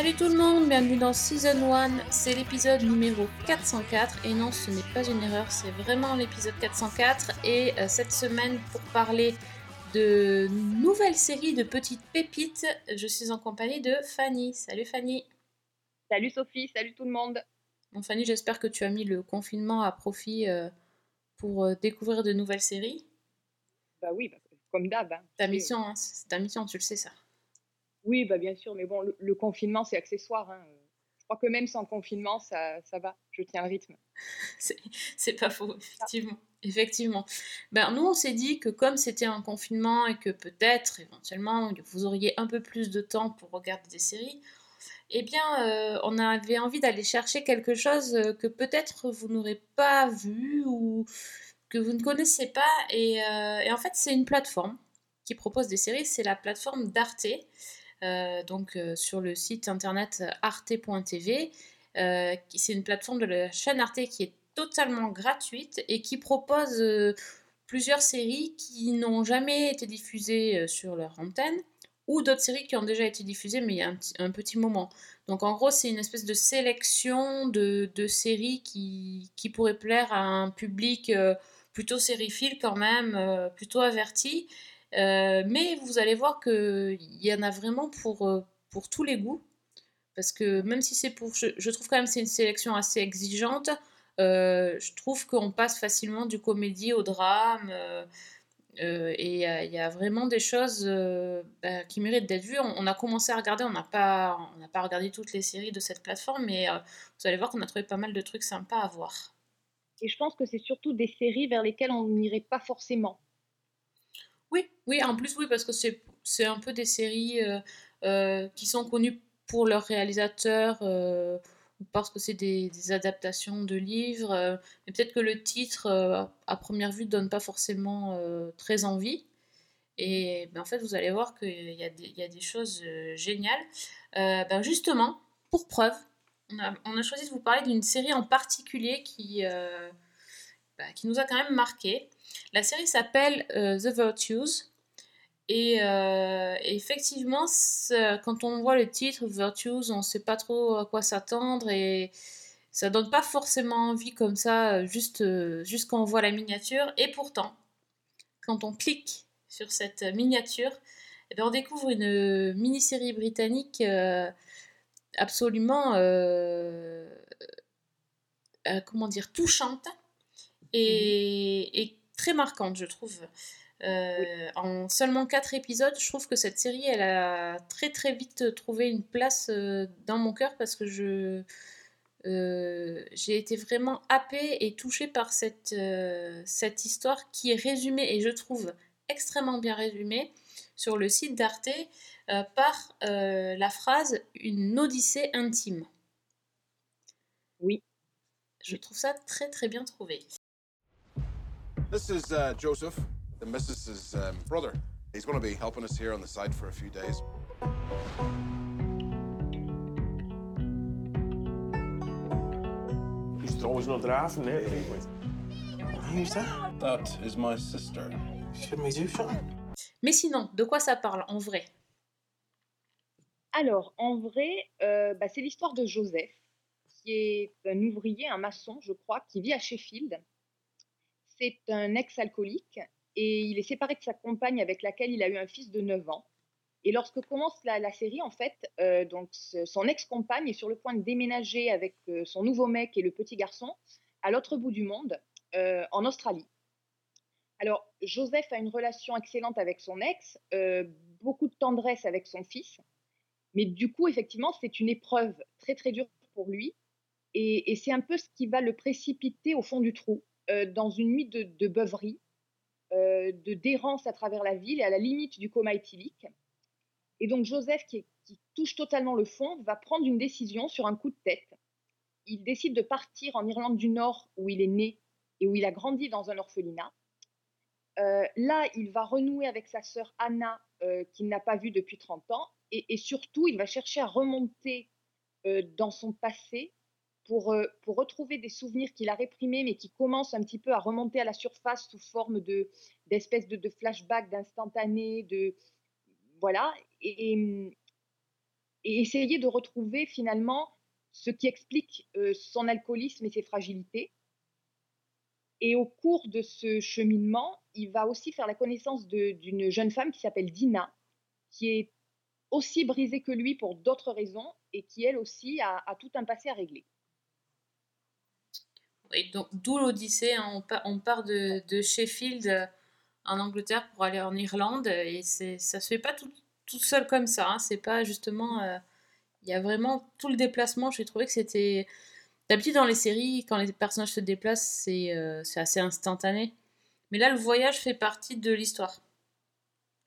Salut tout le monde, bienvenue dans Season 1, c'est l'épisode numéro 404 et non ce n'est pas une erreur, c'est vraiment l'épisode 404 et euh, cette semaine pour parler de nouvelles séries de petites pépites, je suis en compagnie de Fanny. Salut Fanny. Salut Sophie, salut tout le monde. Bon Fanny, j'espère que tu as mis le confinement à profit euh, pour euh, découvrir de nouvelles séries. Bah oui, bah, comme d'hab. hein. Ta mission, hein, c'est ta mission, tu le sais ça. Oui, bah bien sûr, mais bon, le, le confinement, c'est accessoire. hein. Je crois que même sans confinement, ça, ça va, je tiens le rythme. C'est c'est pas faux, effectivement. Effectivement. Ben, nous, on s'est dit que comme c'était un confinement et que peut-être, éventuellement, vous auriez un peu plus de temps pour regarder des séries, eh bien, euh, on avait envie d'aller chercher quelque chose euh, que peut-être vous n'aurez pas vu ou que vous ne connaissez pas. Et, euh, et en fait, c'est une plateforme qui propose des séries. C'est la plateforme d'Arte. Euh, donc euh, sur le site internet arte.tv. Euh, c'est une plateforme de la chaîne Arte qui est totalement gratuite et qui propose plusieurs séries qui n'ont jamais été diffusées sur leur antenne ou d'autres séries qui ont déjà été diffusées mais il y a un, petit- moment. Donc en gros c'est une espèce de sélection de, séries qui, pourraient plaire à un public plutôt sériephile quand même, plutôt averti. Euh, mais vous allez voir qu'il y en a vraiment pour, euh, pour tous les goûts. Parce que même si c'est pour... Je, trouve quand même c'est une sélection assez exigeante. euh, je trouve qu'on passe facilement du comédie au drame. et il y, a- vraiment des choses bah, qui méritent d'être vues. On, a commencé à regarder, on n'a pas, pas regardé toutes les séries de cette plateforme, mais vous allez voir qu'on a trouvé pas mal de trucs sympas à voir. Et je pense que c'est surtout des séries vers lesquelles on n'irait pas forcément. Oui, en plus, oui, parce que c'est, un peu des séries euh, euh, qui sont connues pour leurs réalisateurs, euh, ou parce que c'est des, adaptations de livres, euh, mais peut-être que le titre, à première vue, donne pas forcément très envie. Et ben, en fait, vous allez voir qu'il y y a des choses géniales. Ben, justement, pour preuve, on a, on a choisi de vous parler d'une série en particulier qui, bah, qui nous a quand même marqué. La série s'appelle The Virtues. Et euh, et effectivement, quand on voit le titre Virtues, on ne sait pas trop à quoi s'attendre et ça donne pas forcément envie comme ça, euh, juste, euh, juste quand on voit la miniature. Et pourtant, quand on clique sur cette miniature, eh bien, on découvre une mini-série britannique euh, absolument, euh, comment dire, touchante et, et très marquante, je trouve. Euh, En seulement quatre épisodes, je trouve que cette série, elle a très très vite trouvé une place euh, dans mon cœur parce que je euh, j'ai été vraiment happée et touchée par cette, euh, cette histoire qui est résumée et je trouve extrêmement bien résumée sur le site d'Arte euh, par euh, la phrase une odyssée intime. Oui. Je trouve ça très très bien trouvé. This is uh, Joseph, the missus's um, brother. He's going to be helping us here on the site for a few days. He's trouwens nog draven, hè? Who's that? That is my sister. Shouldn't we do something? Mais sinon, de quoi ça parle en vrai? Alors, en vrai, euh, bah, c'est l'histoire de Joseph, qui est un ouvrier, un maçon, je crois, qui vit à Sheffield. C'est un ex-alcoolique et il est séparé de sa compagne avec laquelle il a eu un fils de 9 ans. Et lorsque commence la, série, en fait, euh, donc son ex-compagne est sur le point de déménager avec euh, son nouveau mec et le petit garçon à l'autre bout du monde, euh, en Australie. Alors, Joseph a une relation excellente avec son ex, beaucoup de tendresse avec son fils. Mais du coup, effectivement, c'est une épreuve très très dure pour lui. Et, c'est un peu ce qui va le précipiter au fond du trou, dans une nuit de, de beuverie, de d'errance à travers la ville et à la limite du coma éthylique. Et donc Joseph, qui, touche totalement le fond, va prendre une décision sur un coup de tête. Il décide de partir en Irlande du Nord, où il est né et où il a grandi dans un orphelinat. Euh, là, il va renouer avec sa sœur Anna, euh, qu'il n'a pas vue depuis 30 ans, et, surtout, il va chercher à remonter euh, dans son passé pour, euh, pour retrouver des souvenirs qu'il a réprimés, mais qui commencent un petit peu à remonter à la surface sous forme de, d'espèces de, de flashbacks, d'instantanés, de. Voilà. Et, essayer de retrouver finalement ce qui explique euh, son alcoolisme et ses fragilités. Et au cours de ce cheminement, il va aussi faire la connaissance d'une jeune femme qui s'appelle Dina, qui est aussi brisée que lui pour d'autres raisons et qui, elle aussi, a tout un passé à régler. Donc, d'où l'Odyssée, hein, on, pa- on part de, Sheffield euh, en Angleterre pour aller en Irlande et ça se fait pas tout, seul comme ça. hein, c'est pas justement. euh, Il y a vraiment tout le déplacement. J'ai trouvé que c'était. D'habitude, dans les séries, quand les personnages se déplacent, c'est, euh, assez instantané. Mais là, le voyage fait partie de l'histoire.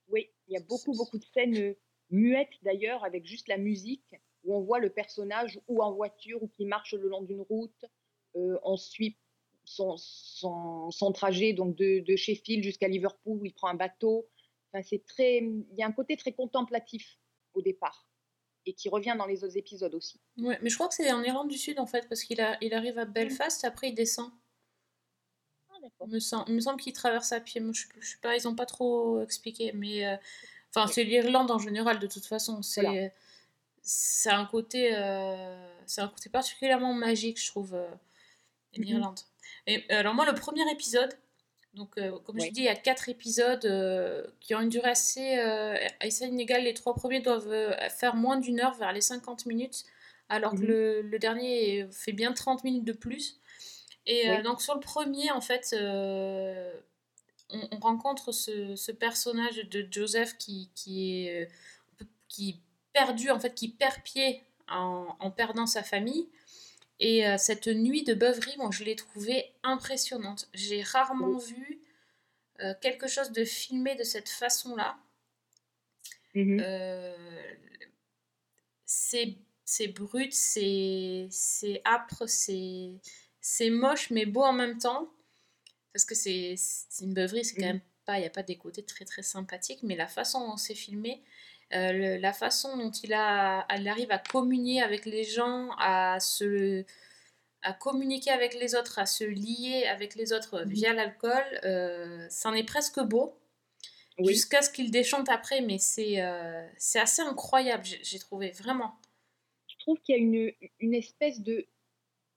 Oui, il y a beaucoup, beaucoup de scènes muettes d'ailleurs, avec juste la musique, où on voit le personnage ou en voiture ou qui marche le long d'une route. Euh, on suit son, son, son trajet donc de, de Sheffield jusqu'à Liverpool où il prend un bateau. Enfin, c'est très, il y a un côté très contemplatif au départ et qui revient dans les autres épisodes aussi. Ouais, mais je crois que c'est en Irlande du Sud en fait, parce qu'il a, il arrive à Belfast, après il descend. Ah. Il me semble, il me semble qu'il traverse à pied. Moi, je, je sais pas, ils ont pas trop expliqué, mais euh, enfin, c'est l'Irlande en général de toute façon. C'est Voilà. c'est un côté, euh, c'est un côté particulièrement magique, je trouve, euh. l'Irlande. Et euh, alors moi, le premier épisode, donc euh, comme je Ouais. dis, il y a quatre épisodes euh, qui ont une durée assez, euh, assez inégale. Les trois premiers doivent faire moins d'une heure, vers les 50 minutes, alors que Mhm. le, le dernier fait bien 30 minutes de plus. Et donc sur le premier, en fait, on, on rencontre ce, ce personnage de Joseph qui, qui est qui perdu, en fait, qui perd pied en, en perdant sa famille. Et euh, cette nuit de beuverie, moi, je l'ai trouvée impressionnante. J'ai rarement vu euh, quelque chose de filmé de cette façon-là. Mhm. Euh, c'est c'est brut, c'est âpre, c'est moche mais beau en même temps parce que c'est c'est une beuverie, c'est quand Mhm. même pas, il n'y a pas des côtés très très sympathiques, mais la façon dont c'est filmé, le- la façon dont il a, arrive à communier avec les gens, à se à communiquer avec les autres, à se lier avec les autres Mhm. via l'alcool, euh, c'en est presque beau Oui. jusqu'à ce qu'il déchante après, mais c'est euh, c'est assez incroyable, j'ai j'ai trouvé, vraiment. je trouve qu'il y a une, une espèce de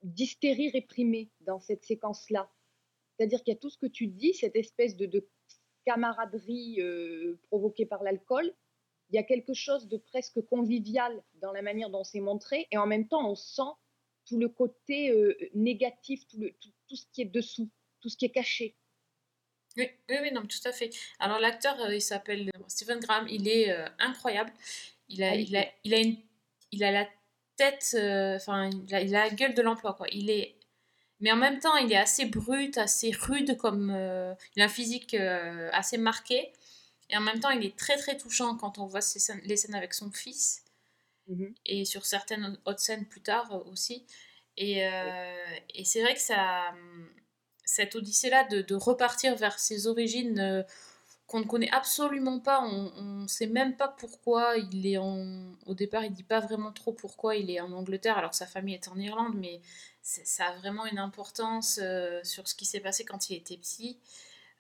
d'hystérie réprimée dans cette séquence-là. C'est-à-dire qu'il y a tout ce que tu dis, cette espèce de, de camaraderie euh, provoquée par l'alcool. Il y a quelque chose de presque convivial dans la manière dont c'est montré, et en même temps, on sent tout le côté euh, négatif, tout, le, tout, tout ce qui est dessous, tout ce qui est caché. Oui, oui, oui, non, tout à fait. Alors l'acteur, euh, il s'appelle Stephen Graham, il est euh, incroyable. Il a, Ah il a, il a, une, il a la tête, euh, enfin, il, a, il a la gueule de l'emploi, quoi. Il est, mais en même temps, il est assez brut, assez rude, comme euh, il a un physique euh, assez marqué. Et en même temps, il est très très touchant quand on voit scènes- les scènes avec son fils Mhm. et sur certaines autres scènes plus tard euh, aussi. Et, euh, et c'est vrai que ça, hum, cette odyssée-là de, de repartir vers ses origines euh, qu'on ne connaît absolument pas, on ne sait même pas pourquoi il est en... Au départ, il dit pas vraiment trop pourquoi il est en Angleterre alors que sa famille est en Irlande, mais ça a vraiment une importance euh, sur ce qui s'est passé quand il était petit.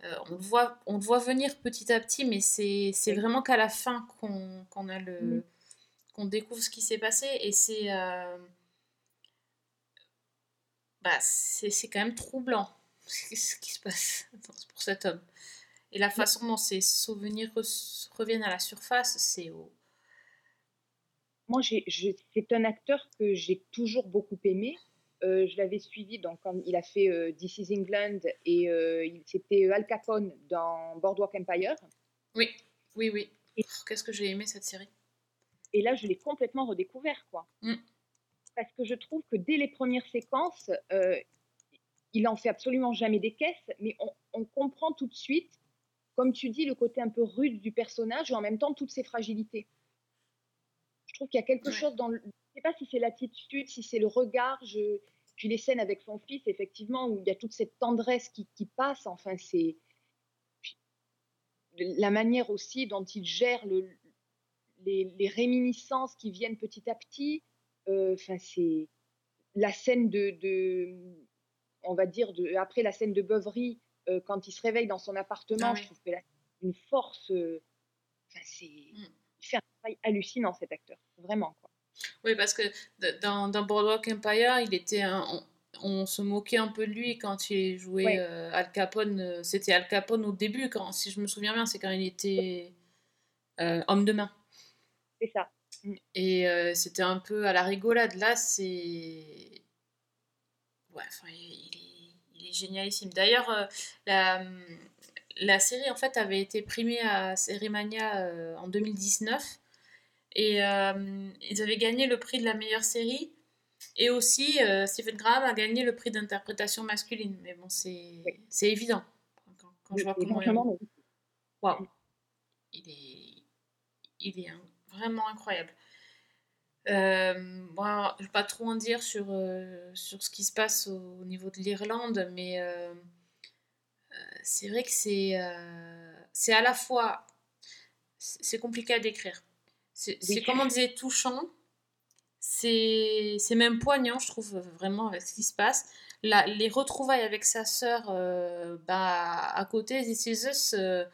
Euh, on, le voit, on voit venir petit à petit, mais c'est vraiment qu'à la fin qu'on qu'on a le Mhm. qu'on découvre ce qui s'est passé et c'est euh, bah, c'est c'est quand même troublant ce qui se passe pour cet homme. Et la façon dont ses souvenirs re- reviennent à la surface, c'est au... Moi, c'est un acteur que j'ai toujours beaucoup aimé. Euh, je l'avais suivi donc, quand il a fait euh, This is England et euh, il- c'était Al Capone dans Boardwalk Empire. Oui, oui, oui. Et- Qu'est-ce que j'ai aimé cette série. Et là, je l'ai complètement redécouvert. quoi. Mm. Parce que je trouve que dès les premières séquences, euh, il en fait absolument jamais des caisses, mais on, on comprend tout de suite, comme tu dis, le côté un peu rude du personnage et en même temps toutes ses fragilités. Je trouve qu'il y a quelque Ouais. chose dans le... Je ne sais pas si c'est l'attitude, si c'est le regard, je... puis les scènes avec son fils, effectivement, où il y a toute cette tendresse qui, qui passe, enfin, c'est... La manière aussi dont il gère le, les, les réminiscences qui viennent petit à petit, euh, enfin, c'est la scène de, de- on va dire, de, après la scène de beuverie, euh, quand il se réveille dans son appartement, Ah je trouve que là, une force. euh, enfin, c'est, Mm. il fait un travail hallucinant cet acteur, vraiment. Quoi. Oui, parce que dans, dans Boardwalk Empire, il était un- on, on se moquait un peu de lui quand il jouait Ouais. euh, Al Capone. euh, C'était Al Capone au début, quand, si je me souviens bien, c'est quand il était euh, homme de main. C'est ça. Et euh, c'était un peu à la rigolade. Là, c'est. Ouais, enfin, il, il est, il est génialissime. D'ailleurs, la, la série, en fait, avait été primée à Sérimania euh, en 2019. Et euh, ils avaient gagné le prix de la meilleure série. Et aussi, euh, Stephen Graham a gagné le prix d'interprétation masculine. Mais bon, c'est Oui. évident. Quand, quand je vois comment. Il est, il est un- vraiment incroyable. Euh, je ne vais pas trop en dire sur, euh, sur ce qui se passe au, au niveau de l'Irlande, mais euh, c'est vrai que c'est à la fois. C'est compliqué à décrire. C'est Oui. comme on disait touchant. C'est même poignant, je trouve, vraiment, avec ce qui se passe. La- les retrouvailles avec sa sœur euh, bah, à côté, This Is Us, euh,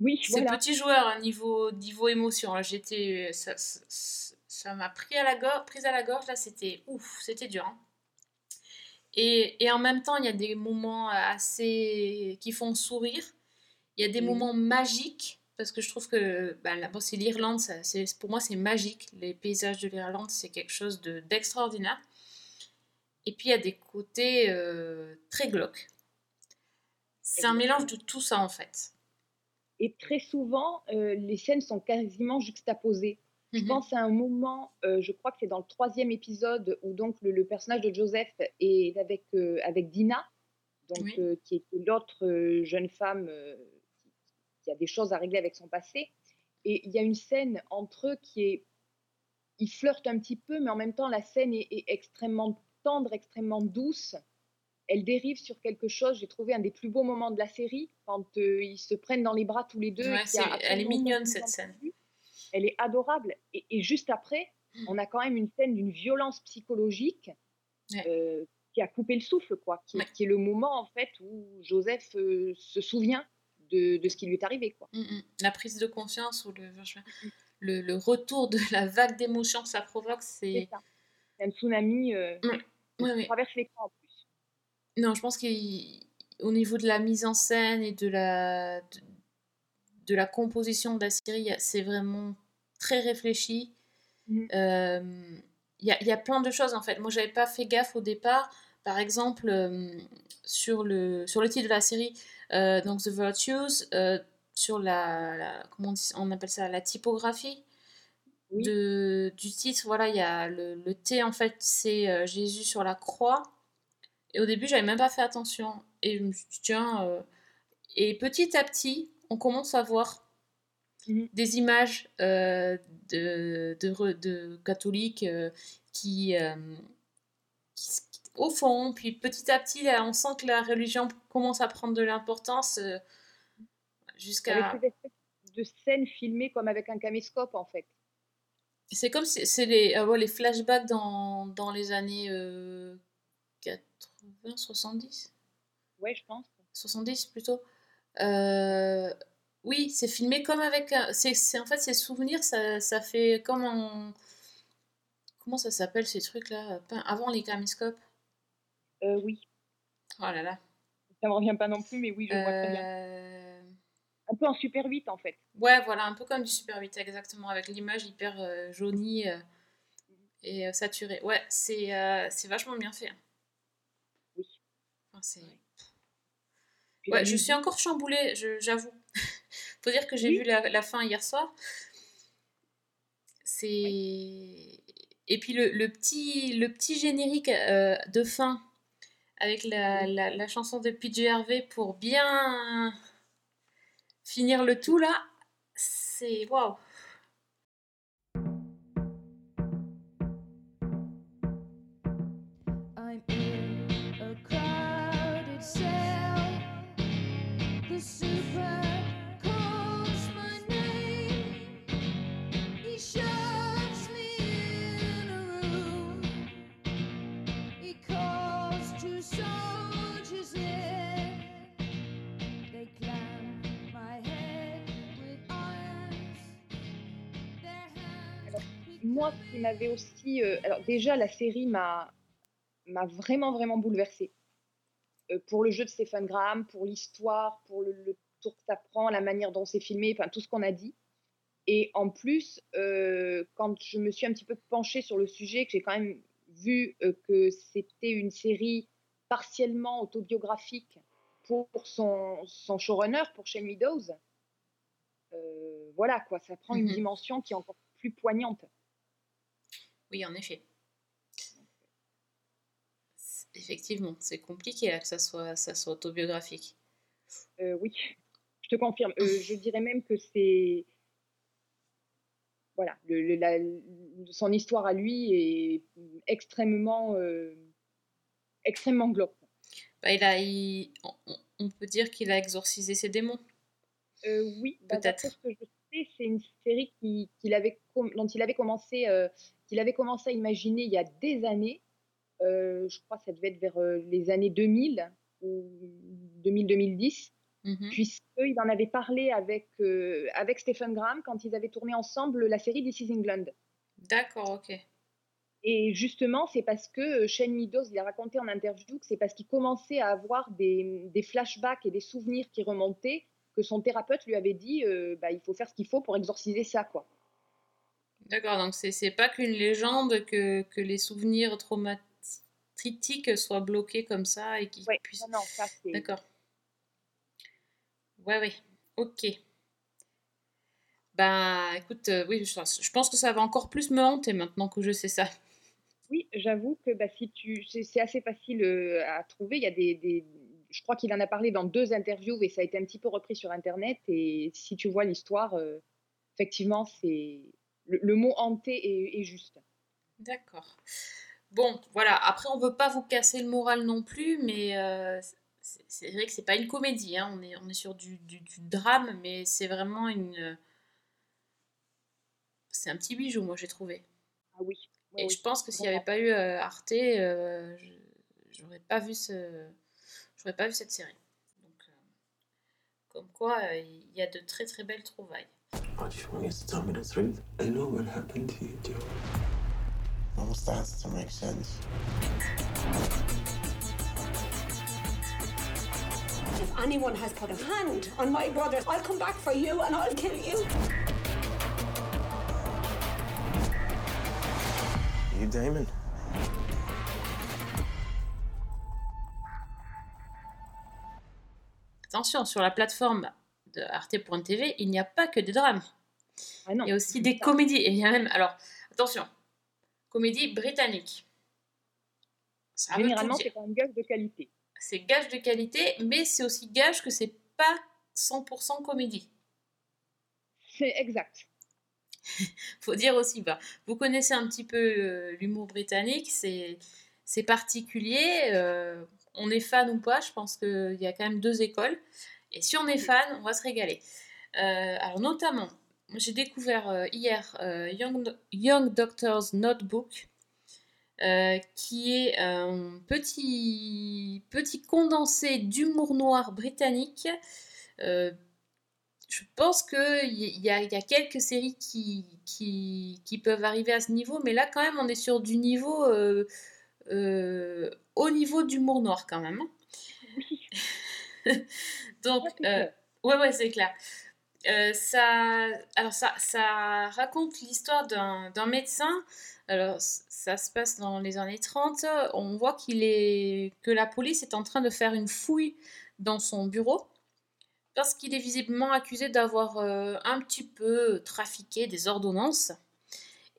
Oui, c'est voilà. petit joueur à niveau, niveau émotion. Là, j'étais, ça, m'a pris à la gorge, prise à la gorge. Là, c'était ouf, c'était dur. hein. Et, et en même temps, il y a des moments assez qui font sourire. Il y a des Oui. moments magiques parce que je trouve que bon, c'est l'Irlande. pour moi, c'est magique. Les paysages de l'Irlande, c'est quelque chose de d'extraordinaire. Et puis il y a des côtés euh, très glauques. C'est un mélange de tout ça en fait. Et très souvent, euh, les scènes sont quasiment juxtaposées. Je Mhm. pense à un moment, euh, je crois que c'est dans le troisième épisode, où donc le, le personnage de Joseph est avec, avec Dina, donc, Oui. qui est l'autre jeune femme qui, qui a des choses à régler avec son passé. Et il y a une scène entre eux qui est... Ils flirtent un petit peu, mais en même temps, la scène est, est extrêmement tendre, extrêmement douce. Elle dérive sur quelque chose. J'ai trouvé un des plus beaux moments de la série, quand euh, ils se prennent dans les bras tous les deux. Ouais, y elle est mignonne, cette scène. Elle est adorable. Et, et juste après, on a quand même une scène d'une violence psychologique Ouais. euh, qui a coupé le souffle, quoi. Qui, Ouais. qui est le moment, en fait, où Joseph euh, se souvient de, de ce qui lui est arrivé, quoi. Mm, mm. La prise de conscience ou le, le, le retour de la vague d'émotions que ça provoque, C'est c'est. un tsunami euh, Ouais, qui traverse l'écran, en plus. Non, je pense qu'au niveau de la mise en scène et de la, de, de la composition de la série, c'est vraiment très réfléchi. Euh, Il y, a, y a plein de choses en fait. Moi, j'avais pas fait gaffe au départ. Par exemple, euh, sur, le, sur le titre de la série, euh, donc The Virtues, euh, sur la, la- comment on, dit- on appelle ça, la typographie Oui. de, du titre, voilà, il y a le, le T en fait, c'est Jésus sur la croix. Et au début, j'avais même pas fait attention. Et je me suis dit, tiens. Et petit à petit, on commence à voir Mhm. des images euh, de, de, catholiques euh, qui, euh, qui au fond, puis petit à petit, là, on sent que la religion commence à prendre de l'importance euh, jusqu'à. De scènes filmées comme avec un caméscope, en fait. C'est comme si c'est les, ouais, les flashbacks dans, dans les années euh, 80, 70 Ouais, je pense. 70 plutôt. Euh, oui, c'est filmé comme avec. un- C'est, en fait, ces souvenirs, ça, ça fait comme un. Comment ça s'appelle ces trucs-là? Avant les caméscopes Euh, oui. Oh là là. Ça me revient pas non plus, mais oui, je vois très bien. Euh, Un peu en Super 8, en fait. Ouais, voilà, un peu comme du Super 8, exactement, avec l'image hyper euh, jaunie euh, et euh, saturée. Ouais, c'est, euh, vachement bien fait. hein. Oui. Enfin, c'est... Puis Ouais, je suis encore chamboulée, j'avoue. Faut dire que j'ai Oui. vu la, la fin hier soir. C'est... Et puis le, le petit, le petit générique euh, de fin avec la, la, la chanson de PJ Harvey pour bien finir le tout là, c'est waouh. Moi, ce qui m'avait aussi. euh, alors, déjà, la série m'a vraiment, vraiment bouleversée. Euh, pour le jeu de Stephen Graham, pour l'histoire, pour le, le tour que ça prend, la manière dont c'est filmé, enfin, tout ce qu'on a dit. Et en plus, euh, quand je me suis un petit peu penchée sur le sujet, que j'ai quand même vu que c'était une série partiellement autobiographique pour, son, son showrunner, pour Shane Meadows, voilà quoi, ça prend une Mhm. dimension qui est encore plus poignante. Oui, en effet. Effectivement, c'est compliqué là, que ça soit, ça soit autobiographique. Euh, oui, je te confirme. Euh, je dirais même que c'est. Voilà, le- le- la- le- son histoire à lui est extrêmement, euh, extrêmement glauque. Bah, il a, il- on, peut dire qu'il a exorcisé ses démons. Euh, oui, bah, Peut-être. C'est une série qui, avait, dont il avait, commencé, euh, qu'il avait commencé à imaginer il y a des années. Euh, je crois que ça devait être vers euh, les années 2000 ou 2000-2010. Mhm. puisqu'il en avait parlé avec, euh, avec Stephen Graham quand ils avaient tourné ensemble la série This is England. D'accord, ok. Et justement, c'est parce que Shane Meadows, il a raconté en interview que c'est parce qu'il commençait à avoir des, des flashbacks et des souvenirs qui remontaient que son thérapeute lui avait dit euh, bah, il faut faire ce qu'il faut pour exorciser ça. quoi. D'accord, donc c'est pas qu'une légende que, que les souvenirs traumatiques soient bloqués comme ça et qu'ils Ouais, puissent. non, non, ça c'est. D'accord. Ouais, ouais, ok. Bah, écoute, euh, oui, je, je pense que ça va encore plus me hanter maintenant que je sais ça. Oui, j'avoue que bah, si tu, c'est c'est assez facile euh, à trouver. Il y a des, des- je crois qu'il en a parlé dans deux interviews et ça a été un petit peu repris sur Internet. Et si tu vois l'histoire, euh, effectivement, c'est le, le mot hanté est, est juste. D'accord. Bon, voilà. Après, on veut pas vous casser le moral non plus, mais euh, c'est vrai que c'est pas une comédie. hein. On est, on est sur du, du- du drame, mais c'est vraiment une. C'est un petit bijou, moi, j'ai trouvé. Ah oui. ouais, Et oui. je pense que s'il n'y avait pas eu euh, Arte, je- j'aurais pas vu ce, j'aurais pas vu cette série. Donc, euh, comme quoi, euh, il y a de très très belles trouvailles. I just want you to tell me the truth. I know what happened to you, Joe. All starts to make sense. If anyone has put a hand on my brother, I'll come back for you and I'll kill you. You Damon? Attention, sur la plateforme de arte.tv, il n'y a pas que des drames. Ah non. Il y a aussi des comédies. Et il y a même, alors, attention, comédie britannique. Ça Généralement, c'est un gage de qualité. C'est gage de qualité, mais c'est aussi gage que c'est pas 100% comédie. C'est exact. faut dire aussi, bah, vous connaissez un petit peu euh, l'humour britannique, c'est c'est particulier. euh, on est fan ou pas, je pense qu'il y a quand même deux écoles. Et si on est fan, on va se régaler. Euh, alors notamment, j'ai découvert euh, hier euh, Young, Young Doctor's Notebook, euh, qui est un petit, petit condensé d'humour noir britannique. Euh, je pense qu'il y, y, a- il y a quelques séries qui, qui, qui peuvent arriver à ce niveau, mais là, quand même, on est sur du niveau. euh, au niveau d'humour noir, quand même. Donc, Ouais, c'est euh, ouais, ouais, c'est clair. Euh, ça, alors ça, ça raconte l'histoire d'un médecin. Alors, ça se passe dans les années 30. On voit qu'il est, que la police est en train de faire une fouille dans son bureau parce qu'il est visiblement accusé d'avoir euh, un petit peu trafiqué des ordonnances.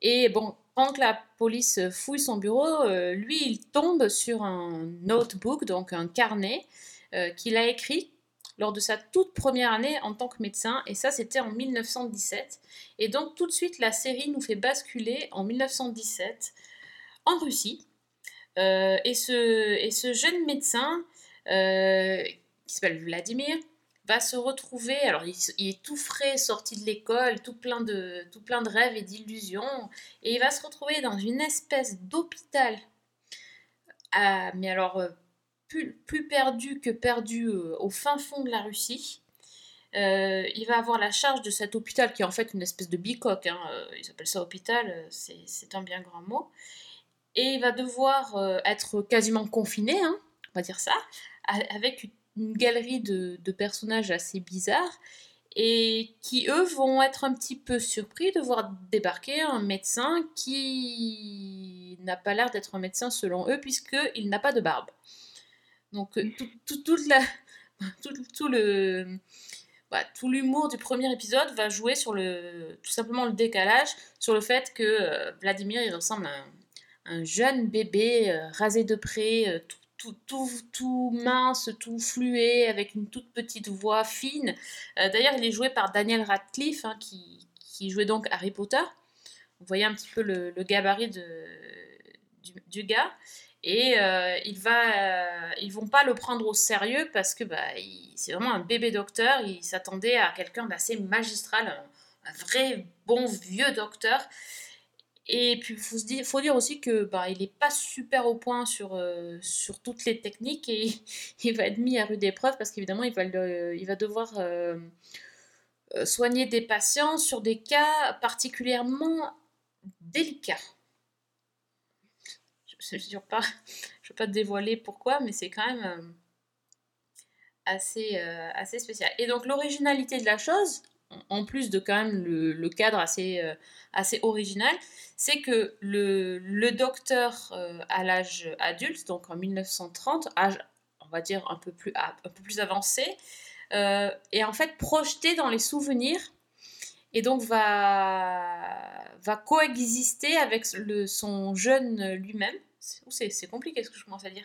Et bon, pendant que la police fouille son bureau, euh, lui, il tombe sur un notebook, donc un carnet, euh, qu'il a écrit lors de sa toute première année en tant que médecin, et ça c'était en 1917. Et donc tout de suite la série nous fait basculer en 1917 en Russie. Euh, et, ce, et ce jeune médecin, qui s'appelle Vladimir, va se retrouver, alors il, est tout frais, sorti de l'école, tout plein de, tout plein de rêves et d'illusions, et il va se retrouver dans une espèce d'hôpital, à- mais alors euh, plus, plus perdu que perdu euh, au fin fond de la Russie, Euh, il va avoir la charge de cet hôpital qui est en fait une espèce de bicoque. Hein. euh, Ils appellent ça hôpital, c'est un bien grand mot. Et il va devoir être quasiment confiné, hein, on va dire ça, avec une galerie de, personnages assez bizarres et qui, eux, vont être un petit peu surpris de voir débarquer un médecin qui n'a pas l'air d'être un médecin selon eux, puisqu'il n'a pas de barbe. Donc, euh, tout, tout- tout, le, bah, tout l'humour du premier épisode va jouer sur le, tout simplement le décalage, sur le fait que euh, Vladimir, il ressemble à un, un jeune bébé euh, rasé de près, tout, mince, tout fluet, avec une toute petite voix fine. Euh, D'ailleurs, il est joué par Daniel Radcliffe, hein, qui, jouait donc Harry Potter. Vous voyez un petit peu le, gabarit de, du, gars. Et euh, il va, euh, ils vont pas le prendre au sérieux parce que bah, c'est vraiment un bébé docteur. Il s'attendait à quelqu'un d'assez magistral, un vrai bon vieux docteur. Et puis, faut, se dire, faut dire aussi que bah, il n'est pas super au point sur, euh, sur toutes les techniques et il va être mis à rude épreuve parce qu'évidemment, il, va il va devoir euh, euh, soigner des patients sur des cas particulièrement délicats. Je ne pas, je vais pas te dévoiler pourquoi, mais c'est quand même assez spécial. Et donc, l'originalité de la chose, en- plus de quand même le, cadre assez, euh, assez original, c'est que le, le docteur euh, à l'âge adulte, donc en 1930, âge, on va dire, un peu plus, un peu plus avancé, euh, est en fait projeté dans les souvenirs et donc va, va coexister avec le, son jeune lui-même. C'est compliqué ce que je commence à dire.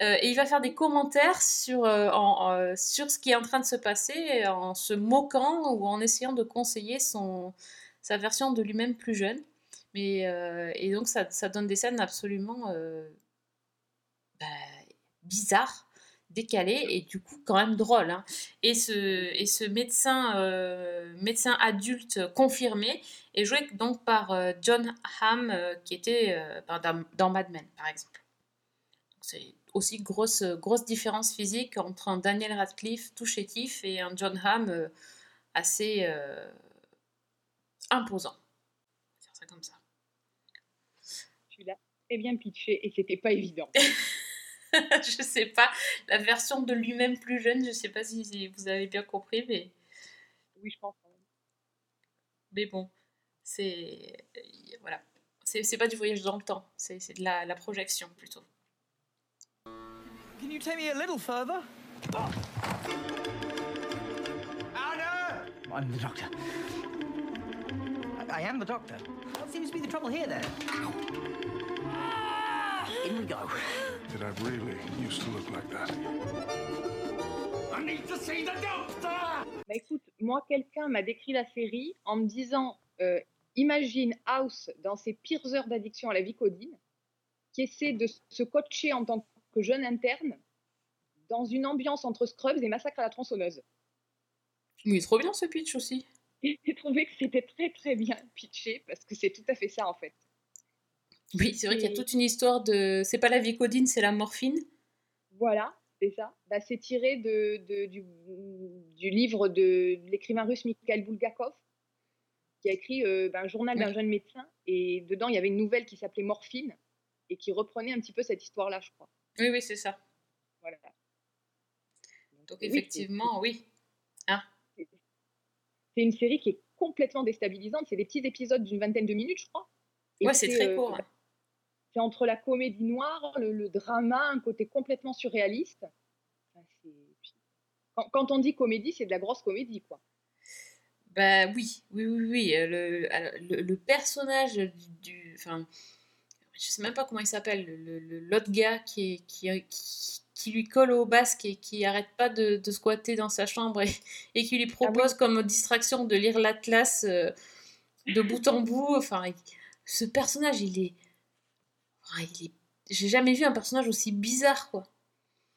Euh, et il va faire des commentaires sur, euh, euh, sur ce qui est en train de se passer en se moquant ou en essayant de conseiller son, sa version de lui-même plus jeune. Mais, et donc ça, ça donne des scènes absolument bah, bizarres, décalées et du coup quand même drôles. hein. Et, ce, et ce médecin, médecin adulte confirmé est joué donc par John Hamm qui était ben, dans, Mad Men par exemple. Aussi grosse, grosse différence physique entre un Daniel Radcliffe tout chétif et un John Hamm euh, assez euh, imposant. On va dire ça comme ça. Tu l'as très bien pitché et c'était pas évident. je sais pas, la version de lui-même plus jeune, je sais pas si vous avez bien compris, mais, Oui, je pense. mais bon, c'est. Voilà. C'est pas du voyage dans le temps, c'est c'est de la, la projection plutôt. Can you take me a little further? Anna! I'm the doctor. I, I am the doctor. What seems to be the trouble here, then? In we go. Did I really used to look like that? I need to see the doctor! Bah écoute, moi, quelqu'un m'a décrit la série en me disant euh, imagine House dans ses pires heures d'addiction à la Vicodine, qui essaie de se coacher en tant que jeune interne dans une ambiance entre Scrubs et Massacre à la tronçonneuse. Oui, trop bien ce pitch aussi. J'ai trouvé que c'était très très bien pitché parce que c'est tout à fait ça en fait. Oui, c'est vrai qu'il y a toute une histoire de. C'est pas la vicodine, c'est la morphine. Voilà, c'est ça. Bah, c'est tiré de, de- du, du livre de l'écrivain russe Mikhail Bulgakov, qui a écrit euh, bah, un journal d'un Oui. jeune médecin. Et dedans, il y avait une nouvelle qui s'appelait Morphine et qui reprenait un petit peu cette histoire-là, je crois. Oui, oui, c'est ça. Voilà. Donc effectivement, oui. Hein C'est une série qui est complètement déstabilisante. C'est des petits épisodes d'une vingtaine de minutes, je crois. Et Ouais, c'est très euh, court. hein. C'est entre la comédie noire, le, le drama, un côté complètement surréaliste. Puis- quand, quand on dit comédie, c'est de la grosse comédie, quoi. Bah oui, oui, oui, oui. euh, le, le personnage du, du- Enfin, je sais même pas comment il s'appelle, le- le- l'autre gars qui, est- qui, qui, qui lui colle au basque et qui arrête pas de, de squatter dans sa chambre et, et qui lui propose comme distraction de lire l'Atlas euh, de bout en bout. Enfin, il- ce personnage, il est. ah, il est... J'ai jamais vu un personnage aussi bizarre, quoi.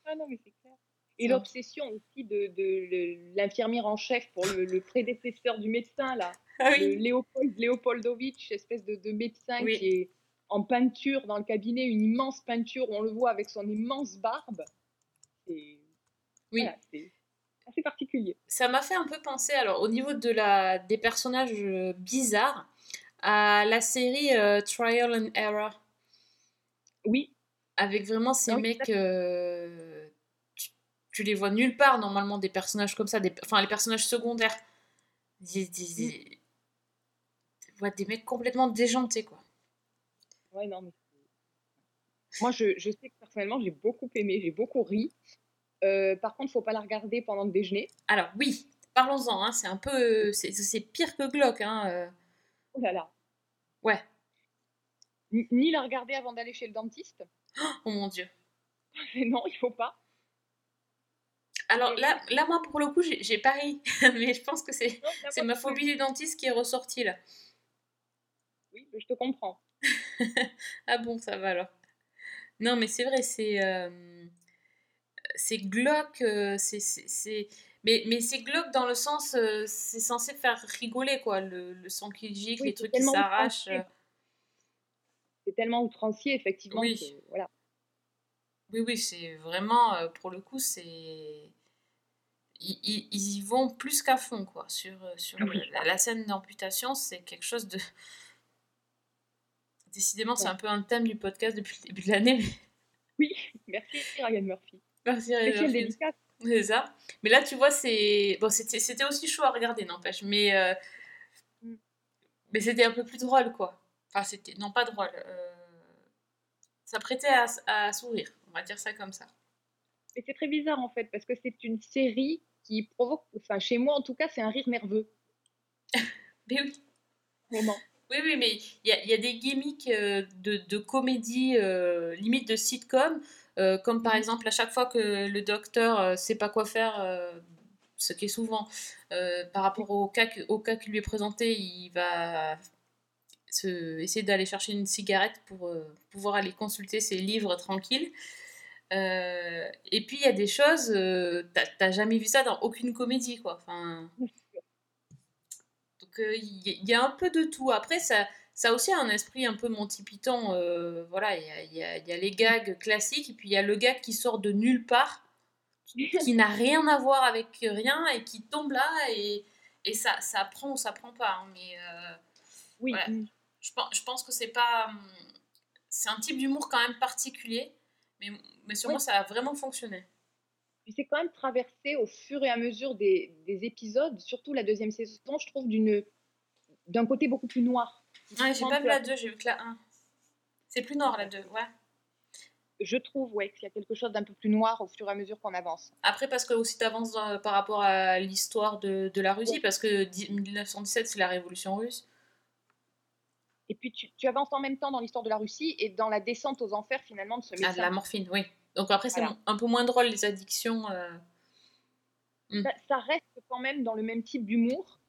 Ah non, mais c'est clair. Et l'obsession aussi de, l'infirmière en chef pour le, le prédécesseur du médecin, là. Ah Léopold Léopoldovitch, espèce de, de médecin Oui. qui est en peinture dans le cabinet, une immense peinture, on le voit avec son immense barbe. C'est Oui. voilà, c'est assez particulier. Ça m'a fait un peu penser, alors au niveau de la, des personnages euh, bizarres, à la série euh, Trial and Error. Oui. Avec vraiment ces oui, mecs. euh, tu, tu les vois nulle part normalement, des personnages comme ça, des, enfin les personnages secondaires. Des, des, ouais, des mecs complètement déjantés quoi. Ouais, non, mais Moi, je, je sais que personnellement, j'ai beaucoup aimé, j'ai beaucoup ri. Euh, par contre, faut pas la regarder pendant le déjeuner. Alors oui, parlons-en, hein, c'est un peu. C'est c'est pire que Glock. Hein, euh. Oh là là. Ouais. Ni- Ni la regarder avant d'aller chez le dentiste. Oh mon dieu. non, il faut pas. Alors là, là moi pour le coup, j'ai pas ri, mais je pense que c'est c'est ma phobie du dentiste qui est ressortie là. Oui, je te comprends. Ah bon, ça va alors. Non, mais c'est vrai, c'est euh, c'est glauque, euh, c'est mais mais c'est glauque dans le sens, euh, c'est censé faire rigoler quoi, le, le sang qui gicle, Oui, les trucs qui s'arrachent. euh. C'est tellement outrancier, effectivement. Oui. que, voilà. Oui, oui, c'est vraiment, pour le coup, c'est. Ils, ils- ils y vont plus qu'à fond, quoi. Sur, sur Oui. le- la, la scène d'amputation, c'est quelque chose de. Décidément, c'est un peu un thème du podcast depuis le début de l'année. mais- Oui, merci Ryan Murphy. Merci, Ryan Murphy. C'est ça. Mais là, tu vois, c'est. Bon, c'était c'était aussi chaud à regarder, n'empêche. Mais. euh, Mais c'était un peu plus drôle, quoi. Enfin, c'était. Non, pas drôle. euh, Ça prêtait à, à sourire, on va dire ça comme ça. Et c'est très bizarre en fait, parce que c'est une série qui provoque, enfin chez moi en tout cas, c'est un rire nerveux. Mais oui. Vraiment. Oui, oui, mais il y a, il y a des gimmicks euh, de, de comédie, euh, limite de sitcom, euh, comme par exemple à chaque fois que le docteur euh, sait pas quoi faire, ce qui est souvent, par rapport au cas, que- au cas qui lui est présenté, il va se, essayer d'aller chercher une cigarette pour pouvoir aller consulter ses livres tranquille. Et puis il y a des choses, t'as- jamais vu ça dans aucune comédie, quoi. Enfin, il y, il y a un peu de tout. Après, ça, ça a aussi un esprit un peu Monty Python. euh, voilà, il y a, y a- y a les gags classiques, et puis il y a le gag qui sort de nulle part, qui n'a rien à voir avec rien, et qui tombe là, et, et ça, ça prend ou ça prend pas. hein, mais euh, Oui. voilà. je, pense, je pense que c'est pas. hum, C'est un type d'humour quand même particulier, mais, mais sur Oui. moi, ça a vraiment fonctionné. Puis c'est quand même traversé au fur et à mesure des, des épisodes, surtout la deuxième saison, je trouve, d'une d'un côté beaucoup plus noir. Ouais, j'ai Un pas vu la à- 2, j'ai vu que la 1. C'est plus noir la 2, ouais. Je trouve, ouais, qu'il y a quelque chose d'un peu plus noir au fur et à mesure qu'on avance. Après, parce que aussi t'avances dans- par rapport à l'histoire de, de la Russie, parce que dix- 1917, c'est la révolution russe. Et puis tu, tu avances en même temps dans l'histoire de la Russie et dans la descente aux enfers finalement de ce médecin. Ah, de la morphine, oui. Donc après, c'est Voilà. un peu moins drôle, les addictions. euh. Mm. ça, ça reste quand même dans le même type d'humour,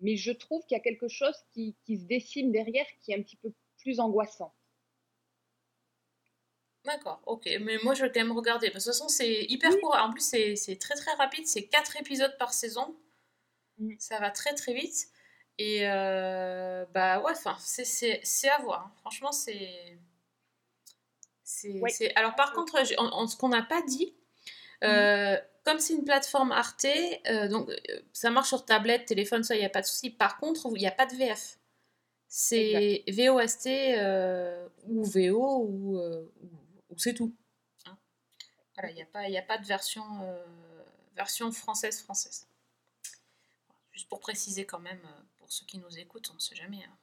mais je trouve qu'il y a quelque chose qui, qui se dessine derrière qui est un petit peu plus angoissant. D'accord, ok. Mais moi, je vais quand même regarder. Parce que de toute façon, c'est hyper court. En plus, c'est très très rapide. C'est 4 épisodes par saison. Mm. Ça va très très vite. Et euh, bah ouais, enfin, c'est à voir. hein. Franchement, c'est. Alors, par contre, ce qu'on n'a pas dit, euh, comme c'est une plateforme Arte, euh, donc euh, ça marche sur tablette, téléphone, ça, il n'y a pas de souci. Par contre, il n'y a pas de VF. C'est VOST euh, ou VO ou, c'est tout. Hein. Voilà, il n'y a, a pas de version, version française française. Voilà, Juste pour préciser quand même, pour ceux qui nous écoutent, on ne sait jamais. hein.